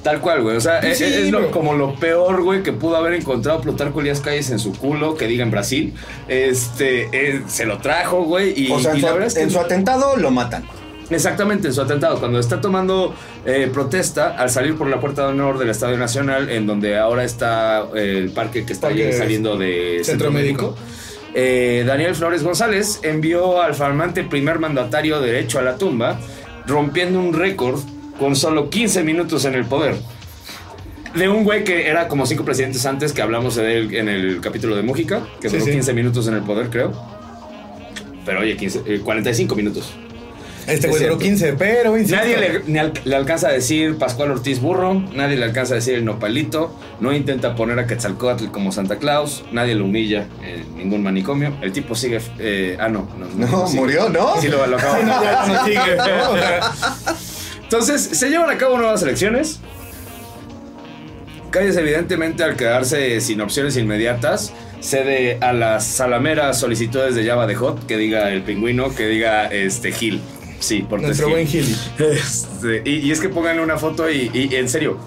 Tal cual, güey. O sea, es, Sí, es lo- como lo peor, güey, que pudo haber encontrado Plutarco Elías Calles en su culo, que diga en Brasil. Este, eh, se lo trajo, güey. Y, O sea, en, su, la verdad es que en su atentado lo matan. Exactamente, en su atentado, cuando está tomando eh, protesta al salir por la puerta de honor del Estadio Nacional, en donde ahora está eh, el parque que está Parque saliendo de Centro Centro Médico. Eh, Daniel Flores González envió al flamante primer mandatario derecho a la tumba, rompiendo un récord con solo 15 minutos en el poder. De un güey que era como cinco presidentes antes, que hablamos de él en el capítulo de Mújica, que Sí, duró sí. 15 minutos en el poder, creo. Pero oye, 15, eh, 45 minutos. Este Es güey duró cierto. 15, pero insisto, Nadie le, al- le alcanza a decir Pascual Ortiz Burro, nadie le alcanza a decir el Nopalito, no intenta poner a Quetzalcóatl como Santa Claus, nadie lo humilla en ningún manicomio. El tipo sigue. eh, ah, no. No, murió, ¿no? Sí, lo, lo acabo Sí, no, ya no sigue, Entonces, se llevan a cabo nuevas elecciones. Calles, evidentemente, al quedarse sin opciones inmediatas, cede a las salameras solicitudes de Java de Hot, que diga el pingüino, que diga este Gil. Sí, por nuestro buen Gili. Este, y, y es que pongan una foto y, y, en serio,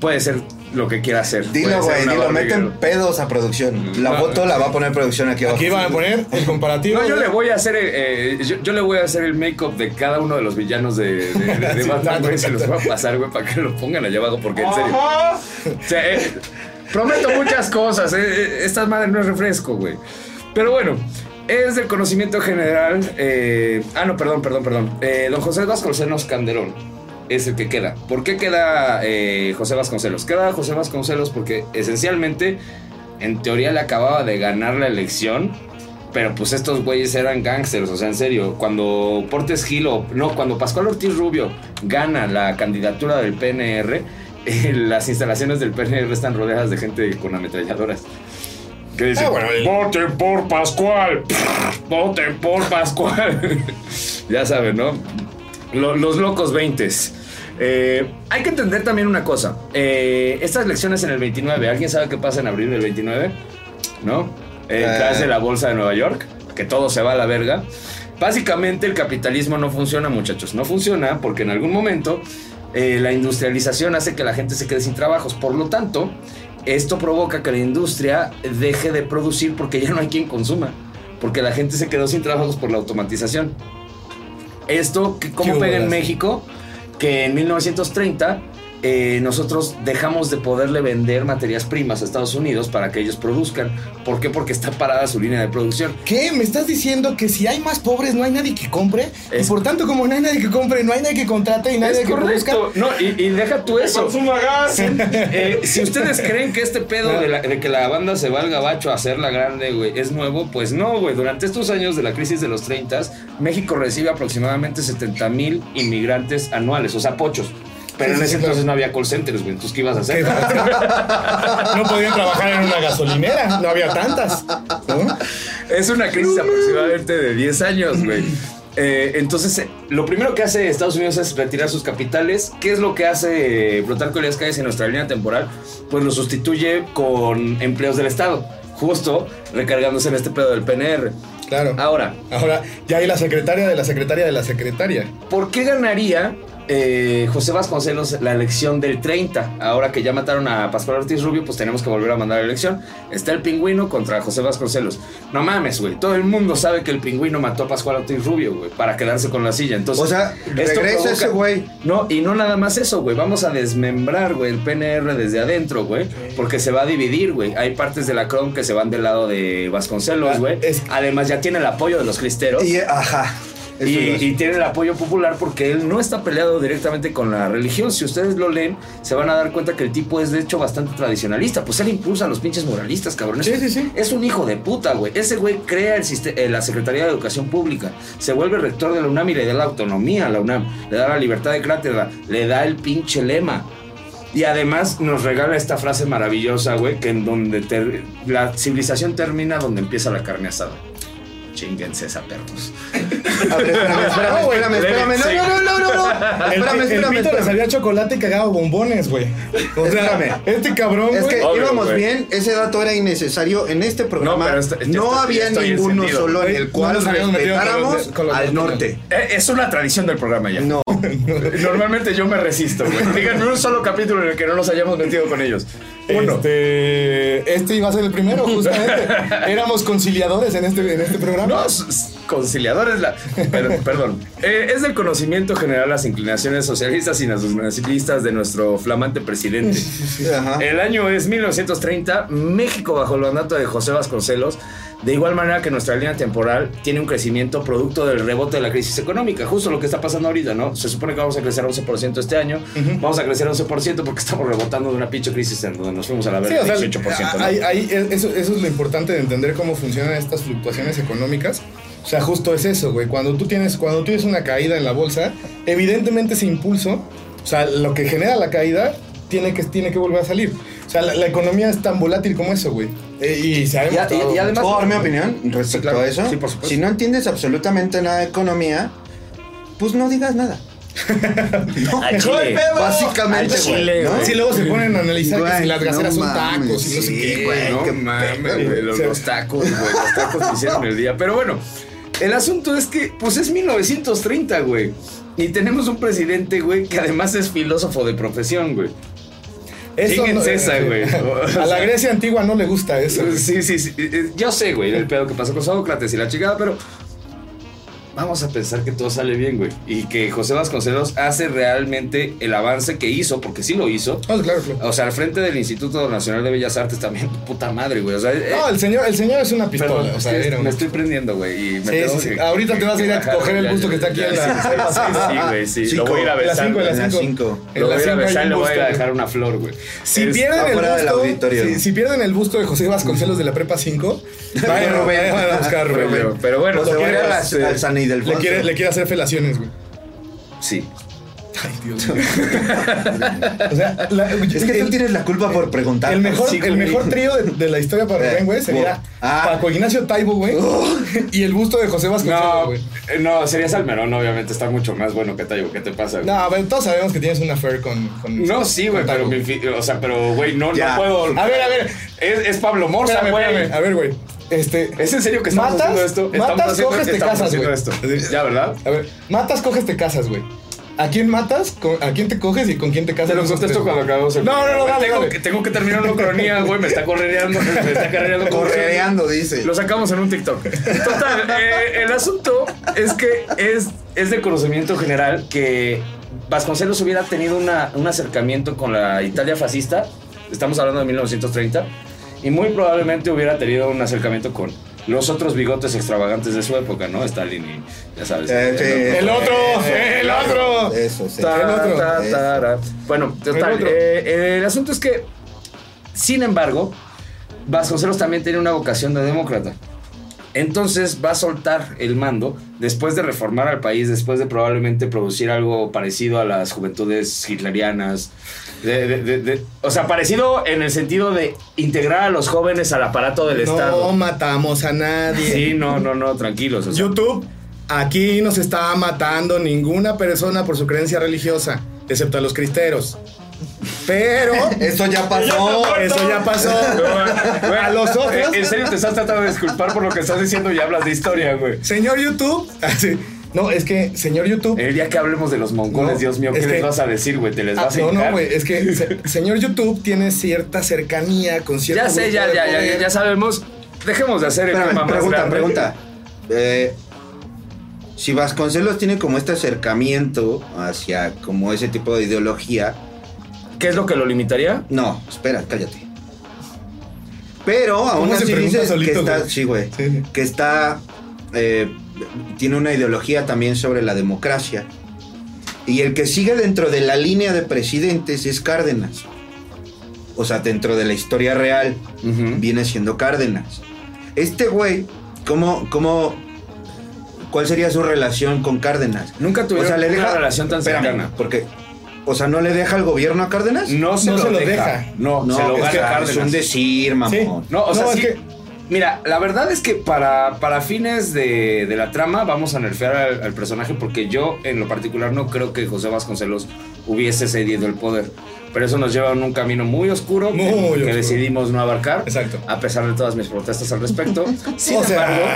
puede ser lo que quiera hacer. Dilo, güey, dilo, meten pedos a producción. La No. foto la va a poner producción aquí abajo. Aquí van a poner el comparativo. No, yo le voy a hacer el, eh, yo, yo le voy a hacer el make-up de cada uno de los villanos de, de, de- de Sí, Batman, güey. Se los voy a pasar, güey, para que lo pongan allá abajo, porque en serio. O sea, eh, prometo muchas cosas. eh, eh, esta madre no es refresco, güey. Pero bueno, es del conocimiento general. eh, ah, no, perdón, perdón, perdón. Eh, don José Vasconcelos Canderón es el que queda. ¿Por qué queda eh, José Vasconcelos? Queda José Vasconcelos porque esencialmente, en teoría, le acababa de ganar la elección. Pero pues estos güeyes eran gangsters, o sea, en serio. Cuando Portes Gil o no, cuando Pascual Ortiz Rubio gana la candidatura del PNR, eh, las instalaciones del PNR están rodeadas de gente con ametralladoras. Que dice, Ah, bueno, el- voten por Pascual, voten por Pascual. ya saben, ¿no? Lo- los locos 20. Hay que entender también una cosa. Eh, estas elecciones en el 29, ¿alguien sabe qué pasa en abril del 29? ¿No? Eh. de la bolsa de Nueva York, que todo se va a la verga. Básicamente el capitalismo no funciona, muchachos. No funciona porque en algún momento eh, la industrialización hace que la gente se quede sin trabajos. Por lo tanto, esto provoca que la industria deje de producir porque ya no hay quien consuma. Porque la gente se quedó sin trabajos por la automatización. Esto, ¿cómo pega en. México? Que en 1930 eh, nosotros dejamos de poderle vender materias primas a Estados Unidos para que ellos produzcan. ¿Por qué? Porque está parada su línea de producción. ¿Qué? ¿Me estás diciendo que si hay más pobres no hay nadie que compre? Es- Y por tanto, como no hay nadie que compre, no hay nadie que contrate y nadie Es que produzca. No, y, y deja tú eso. Eh, si ustedes creen que este pedo de, la- de que la banda se va al gabacho a hacerla grande, güey, es nuevo, pues no, güey. Durante estos años de la crisis de los 30, México recibe aproximadamente 70 mil inmigrantes anuales, o sea, pochos. Pero Sí, en ese sí, entonces claro. no había call centers, güey. Entonces, ¿qué ibas a hacer? no podían trabajar en una gasolinera, no había tantas. ¿no? Es una crisis aproximadamente de 10 años, güey. Eh, entonces, eh, lo primero que hace Estados Unidos es retirar sus capitales. ¿Qué es lo que hace eh, Plutarco Elías Calles en nuestra línea temporal? Pues lo sustituye con empleos del Estado, justo recargándose en este pedo del PNR. Claro. Ahora, Ahora, ya hay la secretaria de la secretaria de la secretaria. ¿por qué ganaría eh, José Vasconcelos la elección del 30? Ahora que ya mataron a Pascual Ortiz Rubio, pues tenemos que volver a mandar la elección. Está el pingüino contra José Vasconcelos. No mames, güey. Todo el mundo sabe que el pingüino mató a Pascual Ortiz Rubio, güey, para quedarse con la silla. Entonces, O sea, esto regresa ese güey. No, y no nada más eso, güey. Vamos a desmembrar, güey, el PNR desde adentro, güey. Porque se va a dividir, güey. Hay partes de la CROM que se van del lado de Vasconcelos, Ah, güey. es- Además, ya tiene el apoyo de los cristeros. Y, ajá. Y, tiene el apoyo popular porque él no está peleado directamente con la religión. Si ustedes lo leen, se van a dar cuenta que el tipo es de hecho bastante tradicionalista. Pues él impulsa a los pinches moralistas, cabrón. Sí, Es- sí, sí. Es un hijo de puta, güey. Ese güey crea el eh, la Secretaría de Educación Pública. Se vuelve rector de la UNAM y le da la autonomía a la UNAM. Le da la libertad de cátedra. Le da el pinche lema. Y además nos regala esta frase maravillosa, güey, que en donde la civilización termina donde empieza la carne asada. Chinguense esa perros. A ver, espérame, espérame, No, espérame, espérame. No, no, no, no, no. El, Espérame, el espérame, pito le espérame. salía chocolate y cagaba bombones, güey. O sea, Espérame. este cabrón, Es que íbamos bien, ese dato era innecesario. En este programa No, no, pero está- ya está- había ninguno solo en el No cual respetáramos al norte. Eh, Es una tradición del programa ya. No. Normalmente yo me resisto, güey. Díganme un solo capítulo en el que no nos hayamos metido con ellos. Uno. Este, este iba a ser el primero, justamente. Éramos conciliadores en este, en este programa. No, conciliadores, la, pero- perdón. Eh, es del conocimiento general las inclinaciones socialistas y nacionalistas de nuestro flamante presidente. Ajá. El año es 1930, México bajo el mandato de José Vasconcelos, de igual manera que nuestra línea temporal tiene un crecimiento producto del rebote de la crisis económica, justo lo que está pasando ahorita, ¿no? Se supone que vamos a crecer 11% este año, vamos a crecer 11% porque estamos rebotando de una pinche crisis en donde nos fuimos a la Sí, verga o sea, 18%. ¿no? hay- hay- eso, eso es lo importante de entender cómo funcionan estas fluctuaciones económicas. O sea, justo es eso, güey. Cuando tú tienes, cuando tú tienes una caída en la bolsa, evidentemente ese impulso, o sea, lo que genera la caída, tiene que, tiene que volver a salir. O sea, la, la economía es tan volátil como eso, güey. Eh, y se ha Y, a- y- demostrado. y además. ¿Puedo dar mi opinión respecto claro. a eso? Sí, por supuesto. Si no entiendes absolutamente nada de economía, pues no digas nada. no, Al mejor chile. pedo. Básicamente, güey. Sí, luego se ponen a analizar que si las gaseras no son tacos mames, y no sé sí, qué. güey. No qué mames, güey, los, tacos, güey. Los tacos que hicieron el día. Pero bueno, el asunto es que, pues es 1930, güey. Y tenemos un presidente, güey, que además es filósofo de profesión, güey. Eso Fíjense esa, güey. A la Grecia antigua no le gusta eso. Sí, sí, sí. Eh, Yo sé, güey, el pedo que pasó con Sócrates y la chingada, pero vamos a pensar que todo sale bien, güey. Y que José Vasconcelos hace realmente el avance que hizo, porque sí lo hizo. No, claro, claro. O sea, al frente del Instituto Nacional de Bellas Artes también, puta madre, güey. O sea, eh, No, el señor, el señor es una pistola. perdón, o sea, es que era un- me estoy prendiendo, güey. y me Sí, tengo sí, sí. que- Ahorita te vas a ir a coger el busto que está aquí en la- Sí, sí, güey, sí. Cinco. Lo voy a ir a besar. en Lo voy a ir a besar y le voy a ir a busto, dejar una flor, güey. Si Es- pierden, el busto, si, pierden el busto de José Vasconcelos de la Prepa 5, vayan, a buscar Rubén. Pero, bueno, se Lo va a a Le quiere, le quiere hacer felaciones, güey. Sí. Ay, Dios mío. o sea, la- Es que tú tienes la culpa por preguntar. el mejor, Sí, el güey. mejor trío de, de la historia para Eh, Rubén, güey, sería ah. Paco Ignacio Taibo, güey, y el busto de José Vasconcelos, No, güey. eh, no, sería Salmerón, obviamente está mucho más bueno que Tayo. ¿Qué te pasa, güey? No, pero todos sabemos que tienes una affair con, con No, sí, güey, pero, Taibo. mi o sea, pero, güey, no, Ya. no puedo. A ver, a ver. Es, es Pablo Morza, güey. espérame. A ver, güey. Este, ¿Es en serio que estamos ¿Matas? haciendo esto? Estamos ¿Matas, haciendo, coges, te casas, güey? esto. Ya, ¿verdad? a ver, matas, coges, te casas, güey. ¿A quién matas? ¿Con- ¿A quién te coges y con quién te casas? Te lo contesto cuando acabamos el No, no, no, dale, tengo, dale. Que, tengo que terminar una cronía, güey. Me está correreando. Me está carrereando. como Correreando, dice. Lo sacamos en un TikTok. Total, eh, el asunto es que es, es de conocimiento general que Vasconcelos hubiera tenido una- un acercamiento con la Italia fascista. Estamos hablando de 1930. Y muy probablemente hubiera tenido un acercamiento con los otros bigotes extravagantes de su época, ¿no? Stalin y ya sabes. Eh, sí. El otro, el otro. Eso, sí. Ta, El otro. ta, ta, Bueno, total. El otro. eh, el asunto es que, sin embargo, Vasconcelos también tiene una vocación de demócrata. Entonces va a soltar el mando después de reformar al país, después de probablemente producir algo parecido a las juventudes hitlerianas. De- de- de- de- o sea, parecido en el sentido de integrar a los jóvenes al aparato del No Estado. matamos a nadie. Sí, no, no, no, tranquilos. o sea. YouTube, aquí no se está matando ninguna persona por su creencia religiosa, excepto a los cristeros. Pero Eso ya pasó. eso ya pasó. Güey, A los otros. En serio te estás tratando de disculpar por lo que estás diciendo y hablas de historia, güey. Señor YouTube, así. No, es que, señor YouTube. El día que hablemos de los mongoles, No, Dios mío, ¿qué es les que- vas a decir, güey? ¿Te les Ah, vas a no, hincar? no, güey, es que se- señor YouTube tiene cierta cercanía con cierto Ya sé, ya, ya, ya, ya sabemos. Dejemos de hacer el Espérame, tema pregunta, grande. pregunta. Eh, si Vasconcelos tiene como este acercamiento hacia como ese tipo de ideología, ¿Qué es lo que lo limitaría? no, espera, cállate. Pero aún ¿Cómo se así dices solito, que está, güey? sí, güey, sí. que está, eh, tiene una ideología también sobre la democracia. Y el que sigue dentro de la línea de presidentes es Cárdenas. O sea, dentro de la historia real viene siendo Cárdenas. Este güey, ¿cómo, cómo, cuál sería su relación con Cárdenas? Nunca tuvieron una relación tan espérame, cercana. Porque, o sea, ¿no le deja el gobierno a Cárdenas? No se, No lo, se lo deja. deja. No, No, se lo es que Cárdenas. es un decir, mamón. No, o sea, No, es sí. que- Mira, la verdad es que para, para fines de, de la trama vamos a nerfear al, al personaje porque yo en lo particular no creo que José Vasconcelos hubiese cedido el poder. Pero eso nos lleva en un camino muy oscuro Muy que, oscuro. decidimos no abarcar. Exacto. A pesar de todas mis protestas al respecto. Sin O sea, embargo,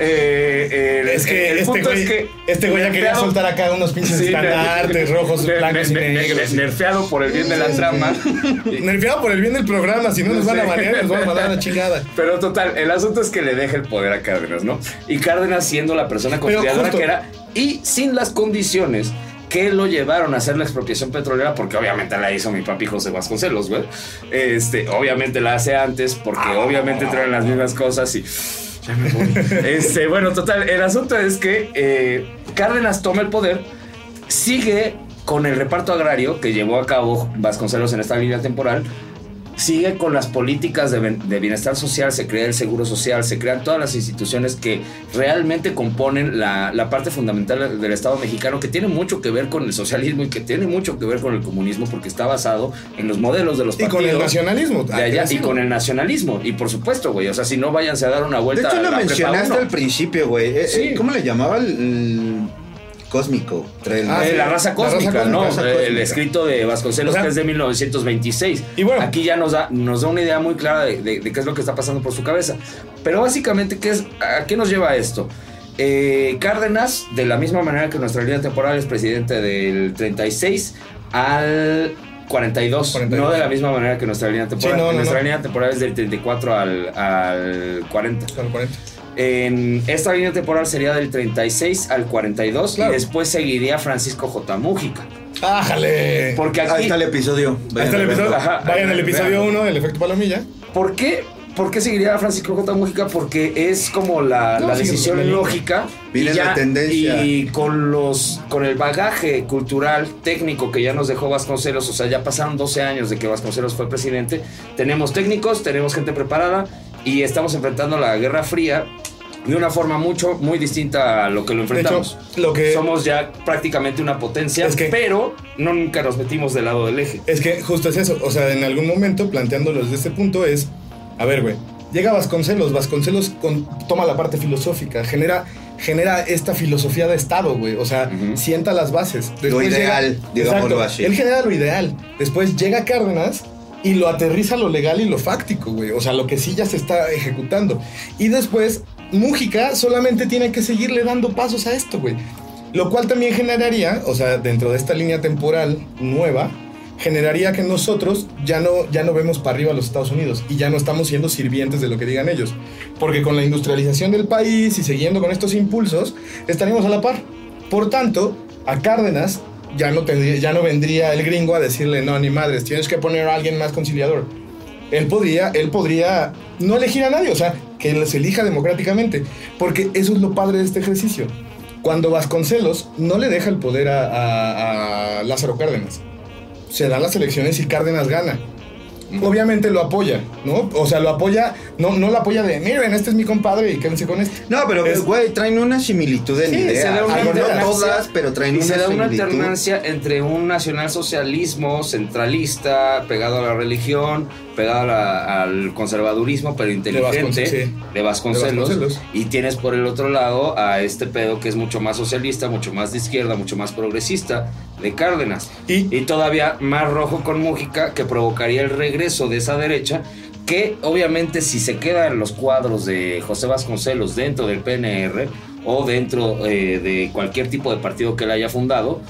eh, eh, Es que el este punto güey, es que este güey ya quería soltar acá unos pinches Sí, estandartes rojos, blancos y ner- negros. Nerfeado por el bien de la trama. Nerfeado por el bien del programa, si no nos van a Sí. banear, nos van a mandar a la chingada. Pero total, el asunto es que le deja el poder a Cárdenas, ¿no? Y Cárdenas siendo la persona justo- que era y sin las condiciones que lo llevaron a hacer la expropiación petrolera, porque obviamente la hizo mi papi José Vasconcelos, güey. Este, obviamente la hace antes, porque Ah. obviamente traen las mismas cosas y. Ya me voy. Este, bueno, total, el asunto es que eh, Cárdenas toma el poder, sigue con el reparto agrario que llevó a cabo Vasconcelos en esta línea temporal sigue con las políticas de, de bienestar social, se crea el seguro social, se crean todas las instituciones que realmente componen la, la parte fundamental del Estado mexicano, que tiene mucho que ver con el socialismo y que tiene mucho que ver con el comunismo, porque está basado en los modelos de los Y partidos. con el nacionalismo. de allá, y con el nacionalismo. Y por supuesto, güey. O sea, si no, váyanse a dar una De vuelta hecho, a lo mencionaste al principio, güey. Eh, Sí. eh, ¿Cómo le llamaba el, el cósmico? Trae el- Ah, la raza La cósmica, raza ¿no? cósmica. Eh, El escrito de Vasconcelos, O sea, que es de 1926. y bueno. Aquí ya nos da, nos da una idea muy clara de, de- de qué es lo que está pasando por su cabeza. Pero básicamente, ¿qué es, ¿a qué nos lleva esto? Eh, Cárdenas, de la misma manera que nuestra línea temporal es presidente del 36 al 42, 42. no de la misma manera que nuestra línea temporal. Sí, no, no, nuestra no. línea temporal es del 34 al, al 40. Con 40. En esta línea temporal sería del 36 al 42 Claro. y después seguiría Francisco J. Mújica. ¡Ájale! Porque Ahí aquí, está el episodio. Ahí está el Vayan a episodio. Ajá, Vayan al episodio 1 del efecto palomilla. ¿por qué? ¿Por qué seguiría Francisco J. Mújica? Porque es como la, No, la sí, decisión lógica. Viene y la tendencia. Y con los con el bagaje cultural, técnico que ya nos dejó Vasconcelos, o sea, ya pasaron 12 años de que Vasconcelos fue presidente. Tenemos técnicos, tenemos gente preparada y estamos enfrentando la Guerra Fría de una forma mucho, muy distinta a lo que lo De hecho, enfrentamos. lo que. Somos ya prácticamente una potencia, Es que- pero no nunca nos metimos del lado del eje. Es que justo es eso. O sea, en algún momento, planteándolo desde este punto, es. A ver, güey. Llega Vasconcelos. Vasconcelos con- toma la parte filosófica. Genera, genera esta filosofía de Estado, güey. O sea, sienta las bases. Lo ideal, digámoslo Exacto. así. Él genera lo ideal. Después llega Cárdenas y lo aterriza lo legal y lo fáctico, güey. O sea, lo que sí ya se está ejecutando. Y después, Mújica solamente tiene que seguirle dando pasos a esto, güey. Lo cual también generaría, o sea, dentro de esta línea temporal nueva, generaría que nosotros ya no, ya no vemos para arriba a los Estados Unidos y ya no estamos siendo sirvientes de lo que digan ellos. Porque con la industrialización del país y siguiendo con estos impulsos, estaríamos a la par. Por tanto, a Cárdenas ya no, ya no vendría el gringo a decirle, no, ni madres, tienes que poner a alguien más conciliador. Él podría, él podría no elegir a nadie, o sea, que les elija democráticamente. Porque eso es lo padre de este ejercicio. Cuando Vasconcelos no le deja el poder a, a- a Lázaro Cárdenas, se dan las elecciones y Cárdenas gana. Obviamente lo apoya, ¿no? O sea, lo apoya, no, no lo apoya de, miren, este es mi compadre y quédense con este. No, pero, Es- güey, traen una similitud en Sí, ideas. se da una no todas, pero traen Y una se da una similitud. alternancia entre un nacionalsocialismo centralista, pegado a la religión, pegado a la- al conservadurismo, pero inteligente, Vasconcel- sí. de Vasconcelos, De Vasconcelos. Y tienes por el otro lado a este pedo que es mucho más socialista, mucho más de izquierda, mucho más progresista, de Cárdenas. Y- y todavía más rojo con Mújica, que provocaría el regreso de esa derecha. Que obviamente si se quedan los cuadros de José Vasconcelos dentro del PNR o dentro eh, de cualquier tipo de partido que él haya fundado,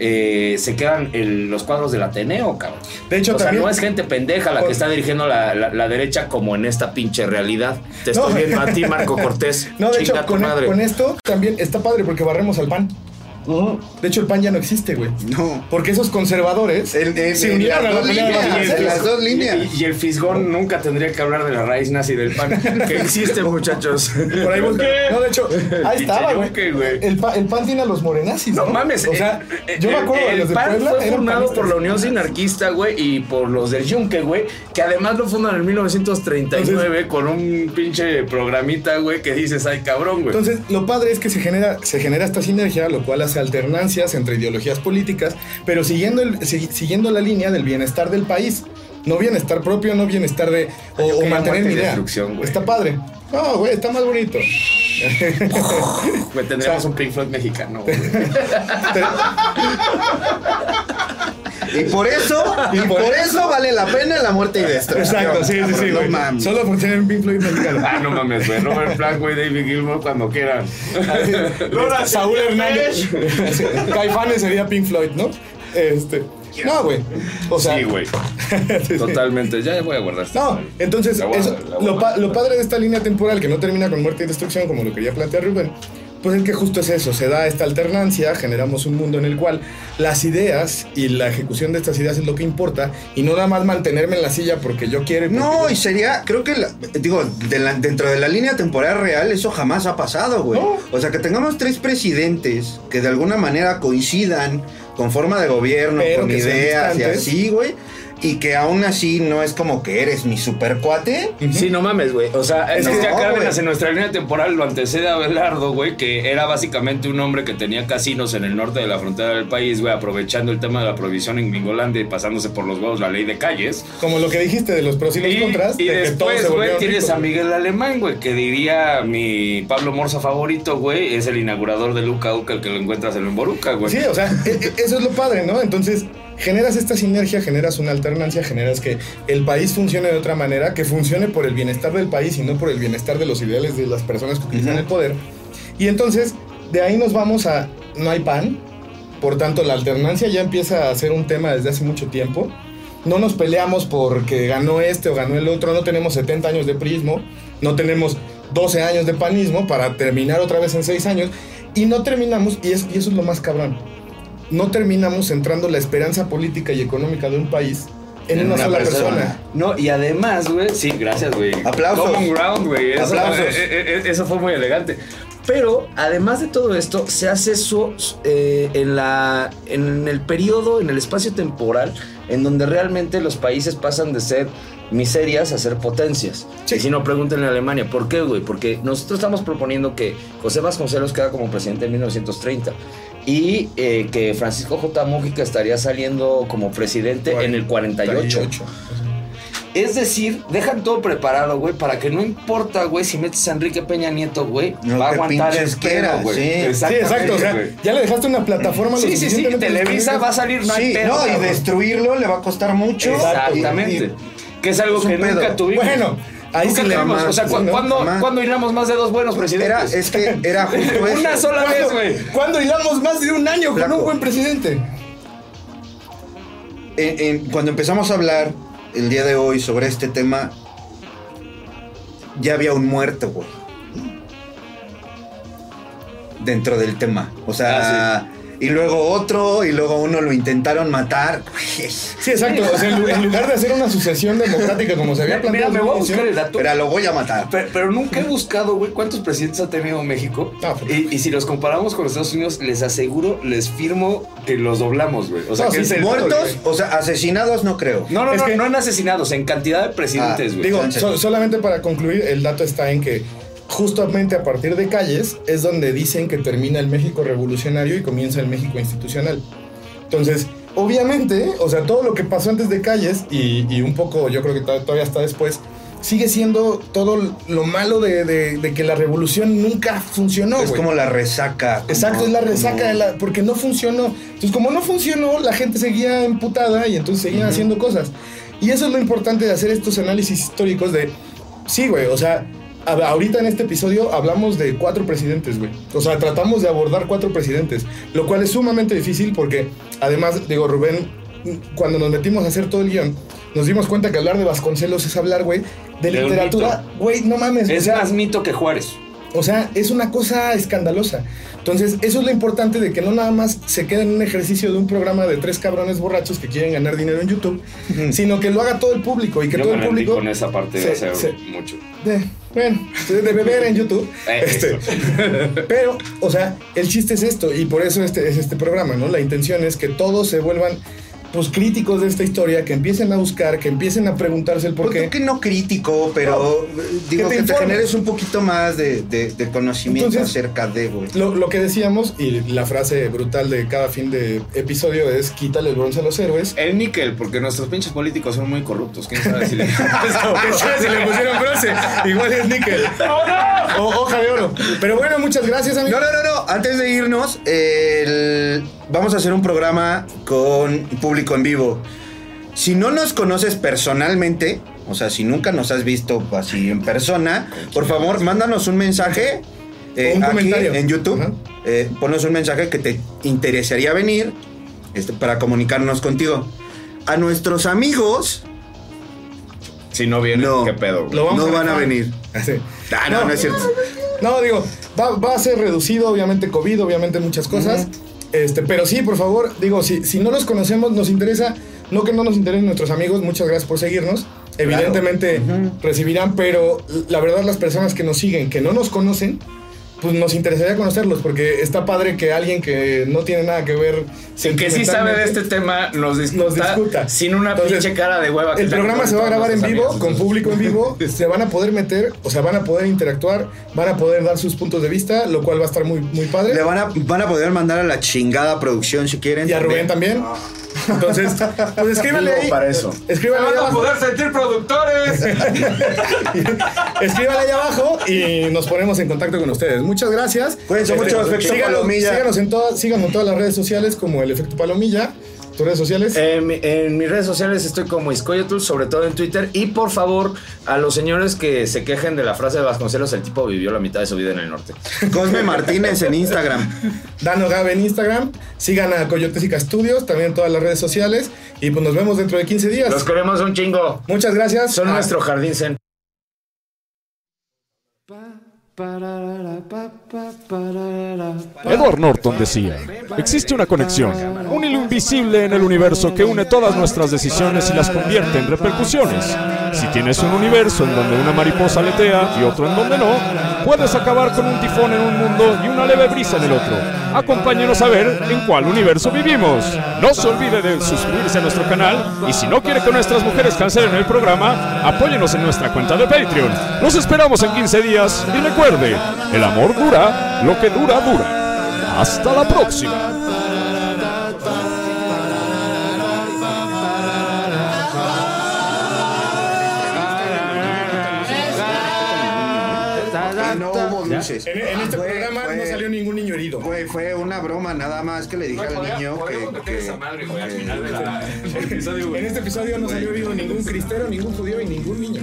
eh, se quedan el- los cuadros del Ateneo, cabrón. De hecho, o sea, no es gente pendeja la que está dirigiendo la, la- la derecha como en esta pinche realidad. Te No. estoy viendo a ti, Marco Cortés. No, de Chinga hecho, con, madre. con esto también está padre porque barremos al PAN. De hecho, el PAN ya no existe, güey. No. Porque esos conservadores El- el- se el- unieron las a la pelea de las dos líneas. Y, y el fisgón nunca tendría que hablar de la raíz nazi del pan. Que existe, muchachos. Por ahí busca- No, de hecho, ahí estaba, güey. El, pa- el PAN tiene a los morenazis. No No, mames, O sea, eh, yo me eh, acuerdo de el los de PAN Puebla. fue fundado por la Unión Sinarquista, güey, y por los del Yunque, güey, que además lo fundan en 1939 con un pinche programita, güey, que dices, ay, cabrón, güey. Entonces, lo padre es que se genera, se genera esta sinergia, lo cual hace alternancias entre ideologías políticas, pero siguiendo, el- si- siguiendo la línea del bienestar del país. No bienestar propio, no bienestar de. O, o mantener mi idea. Está padre. No, güey, está más bonito. Güey, tendríamos o sea- un Pink Floyd mexicano, güey. Y por eso, y por eso vale la pena la muerte y destrucción. Exacto, sí, sí, sí. No güey. mames. Solo por tener un Pink Floyd mexicano. Ah, no mames, güey. Robert Plant, güey, David Gilmour, cuando quieran. Saúl Hernández. Caifanes sería Pink Floyd, ¿no? Este. No, güey. O sea. Sí, güey. Totalmente. Ya voy a guardar esta No, entonces, eso- pa- lo padre de esta línea temporal que no termina con muerte y destrucción, como lo quería plantear Rubén, pues es que justo es eso, se da esta alternancia, generamos un mundo en el cual las ideas y la ejecución de estas ideas es lo que importa, y no nada más mantenerme en la silla porque yo quiero. y porque No, yo- y sería, creo que, la- digo, de la- dentro de la línea temporal real, eso jamás ha pasado, güey. No. O sea, que tengamos tres presidentes que de alguna manera coincidan con forma de gobierno, Pero con ideas y así, güey. Y que aún así no es como que eres mi super cuate. Sí, no mames, güey. O sea, es No, que Cárdenas güey. en nuestra línea temporal lo antecede a Belardo, güey, que era básicamente un hombre que tenía casinos en el norte de la frontera del país, güey, aprovechando el tema de la prohibición en Gringolandia y pasándose por los huevos la ley de calles. Como lo que dijiste de los pros y los Y, contras. y de después, güey, tienes a. Miguel Alemán, güey, que diría mi Pablo Morza favorito, güey, es el inaugurador de Luca Uca, el que lo encuentras en Boruca, güey. Sí, o sea, e- e- eso es lo padre, ¿no? Entonces, generas esta sinergia, generas una alternancia, generas que el país funcione de otra manera, que funcione por el bienestar del país y no por el bienestar de los ideales de las personas que utilizan el poder. Y entonces, de ahí nos vamos a no hay pan, por tanto, la alternancia ya empieza a ser un tema desde hace mucho tiempo. No nos peleamos porque ganó este o ganó el otro, no tenemos 70 años de prismo, no tenemos 12 años de panismo para terminar otra vez en 6 años y no terminamos, y, es- y eso es lo más cabrón, no terminamos centrando la esperanza política y económica de un país en, En una, una sola persona. persona. No, y además, güey, sí, gracias, güey. Aplausos. Common ground, güey. Eso, Aplausos. eh, eh, eh, eso fue muy elegante. Pero además de todo esto, se hace eso eh, en, la, en el periodo, en el espacio temporal, en donde realmente los países pasan de ser miserias a ser potencias. Sí. Y si no, pregúntenle a Alemania. ¿Por qué, güey? Porque nosotros estamos proponiendo que José Vasconcelos queda como presidente en 1930 y eh, que Francisco J. Mújica estaría saliendo como presidente en el 48. Es decir, dejan todo preparado, güey, para que no importa, güey, si metes a Enrique Peña Nieto, güey, Lo va a aguantar el güey. sí. Sí, exacto. O sea, güey. ya le dejaste una plataforma Sí, sí, sí, Televisa va a salir, no hay pedo, no, y cabrón. destruirlo le va a costar mucho. Exactamente. Y- y- que es algo es que nunca tuvimos. Bueno, ahí Nunca sí le tuvimos. O sea, ¿cu- ¿no? ¿cuándo. ¿cuándo hilamos más de dos buenos Era, presidentes? es que era justo eso. Una sola vez, ¿Cuándo, güey. ¿Cuándo hilamos más de un año con un buen presidente? En- en- cuando empezamos a hablar el día de hoy sobre este tema, ya había un muerto, güey. Dentro del tema. O sea, y luego otro, y luego uno lo intentaron matar. Sí, exacto. O sea, en lu- en lugar de hacer una sucesión democrática como se había Mira, planteado. me voy a buscar el dato. Pero lo voy a matar. Pero, pero nunca he buscado, güey, cuántos presidentes ha tenido México. Ah, pues. y, y si los comparamos con Estados Unidos, les aseguro, les firmo que los doblamos, güey. O sea, No, que sí, es Muertos, o sea, asesinados no creo. No, no, Es no, que- no en asesinados, en cantidad de presidentes, Ah, güey. Digo, Entonces- so- solamente para concluir, el dato está en que justamente a partir de calles es donde dicen que termina el México revolucionario y comienza el México institucional. Entonces, obviamente, o sea, todo lo que pasó antes de calles y, y un poco, yo creo que to- todavía está después, sigue siendo todo lo malo de, de- de que la revolución nunca funcionó. es como la resaca. como- Exacto, es la resaca como- de la, porque no funcionó. Entonces, como no funcionó, la gente seguía emputada y entonces seguían haciendo cosas. Y eso es lo importante de hacer estos análisis históricos de, sí, güey, o sea, ahorita en este episodio hablamos de cuatro presidentes, güey. O sea, tratamos de abordar cuatro presidentes, lo cual es sumamente difícil porque, además, digo, Rubén, cuando nos metimos a hacer todo el guion, nos dimos cuenta que hablar de Vasconcelos es hablar, güey, de De literatura, güey, no mames. o Es sea, más mito que Juárez. o sea, es una cosa escandalosa. Entonces, eso es lo importante de que no nada más se quede en un ejercicio de un programa de tres cabrones borrachos que quieren ganar dinero en YouTube, sino que lo haga todo el público y que Yo todo me el público. con esa parte se- se- mucho. de, bueno, de de beber en YouTube. Eh, Este, pero, o sea, el chiste es esto y por eso este es este programa, ¿no? La intención es que todos se vuelvan pues críticos de esta historia, que empiecen a buscar, que empiecen a preguntarse el por Pues qué. creo que no crítico, pero eh, digo te que te, generes un poquito más de, de- de conocimiento Entonces, acerca de, güey. Lo, lo que decíamos, y la frase brutal de cada fin de episodio es quítale el bronce a los héroes. El níquel, porque nuestros pinches políticos son muy corruptos. ¿Quién sabe si le... ¿Quién sabe si le pusieron bronce? Igual es níquel. O hoja de oro. Pero bueno, muchas gracias, No, amigos. no, no, no. Antes de irnos, el- vamos a hacer un programa con público en vivo. Si no nos conoces personalmente, o sea, si nunca nos has visto así en persona, por favor, mándanos un mensaje eh, Un aquí comentario. en YouTube. Eh, ponnos un mensaje que te interesaría venir este, para comunicarnos contigo. A nuestros amigos Si no viene, No. ¿qué pedo? güey? Lo vamos no a van a venir. Ah, no, no, es cierto. No, digo, va, va a ser reducido, obviamente, COVID, obviamente, muchas cosas. Este, pero sí, por favor, digo, si, si no los conocemos, nos interesa, no que no nos interesen nuestros amigos, muchas gracias por seguirnos. Evidentemente recibirán, pero la verdad, las personas que nos siguen, que no nos conocen, pues nos interesaría conocerlos porque está padre que alguien que no tiene nada que ver El que sí sabe de este tema nos discuta, nos discuta. sin una Entonces, pinche cara de hueva. que El programa se va a grabar en vivo, amigos. con público en vivo. se van a poder meter, o sea, van a poder interactuar, van a poder dar sus puntos de vista, lo cual va a estar muy, muy padre. Le van a, van a poder mandar a la chingada producción si quieren. Y a Rubén también. Entonces, pues escríbanle Vivo ahí. para eso. Escríbanle ahí abajo. sentir productores! Escríbanle ahí abajo y nos ponemos en contacto con ustedes. Muchas gracias. Cuídense mucho, Efecto síganos, Palomilla. Síganos en, todas, síganos en todas las redes sociales como el Efecto Palomilla. ¿Tus redes sociales? En, mi- en mis redes sociales estoy como Iscoyotl, sobre todo en Twitter. Y por favor, a los señores que se quejen de la frase de Vasconcelos, el tipo vivió la mitad de su vida en el norte. Cosme Martínez en Instagram. Dano Gab en Instagram. Sigan a Coyotesica Studios también en todas las redes sociales. Y pues nos vemos dentro de 15 días. Los queremos un chingo. Muchas gracias. Son Ah, nuestro jardín zen. Edward Norton decía, existe una conexión, un hilo invisible en el universo que une todas nuestras decisiones y las convierte en repercusiones. Si tienes un universo en donde una mariposa aletea y otro en donde no, puedes acabar con un tifón en un mundo y una leve brisa en el otro. Acompáñenos a ver en cuál universo vivimos. No se olvide de suscribirse a nuestro canal y si no quiere que nuestras mujeres cancelen el programa, apóyenos en nuestra cuenta de Patreon. Los esperamos en 15 días y el amor dura lo que dura dura. Hasta la próxima. Dulces. En, en este Fue- programa fue- no salió ningún niño herido. Güey, fue una broma nada más que le dije al niño que, que- En este episodio no salió herido ningún cristero, ningún judío y ningún niño.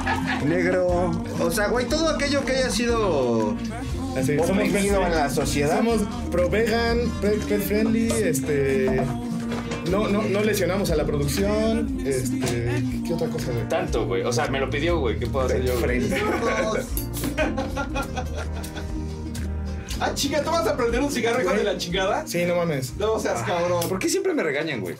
negro. O sea, güey, todo aquello que haya sido Así, somos, en la sociedad. somos pro vegan, pet, pet friendly, este. No, no, no lesionamos a la producción. Este. ¿Qué otra cosa, güey? Tanto, güey. O sea, me lo pidió, güey. ¿Qué puedo hacer yo? güey? Ah, chica, ¿tú vas a prender un cigarro, hijo de la chingada? Sí, no mames. No seas cabrón. ¿Por qué siempre me regañan, güey?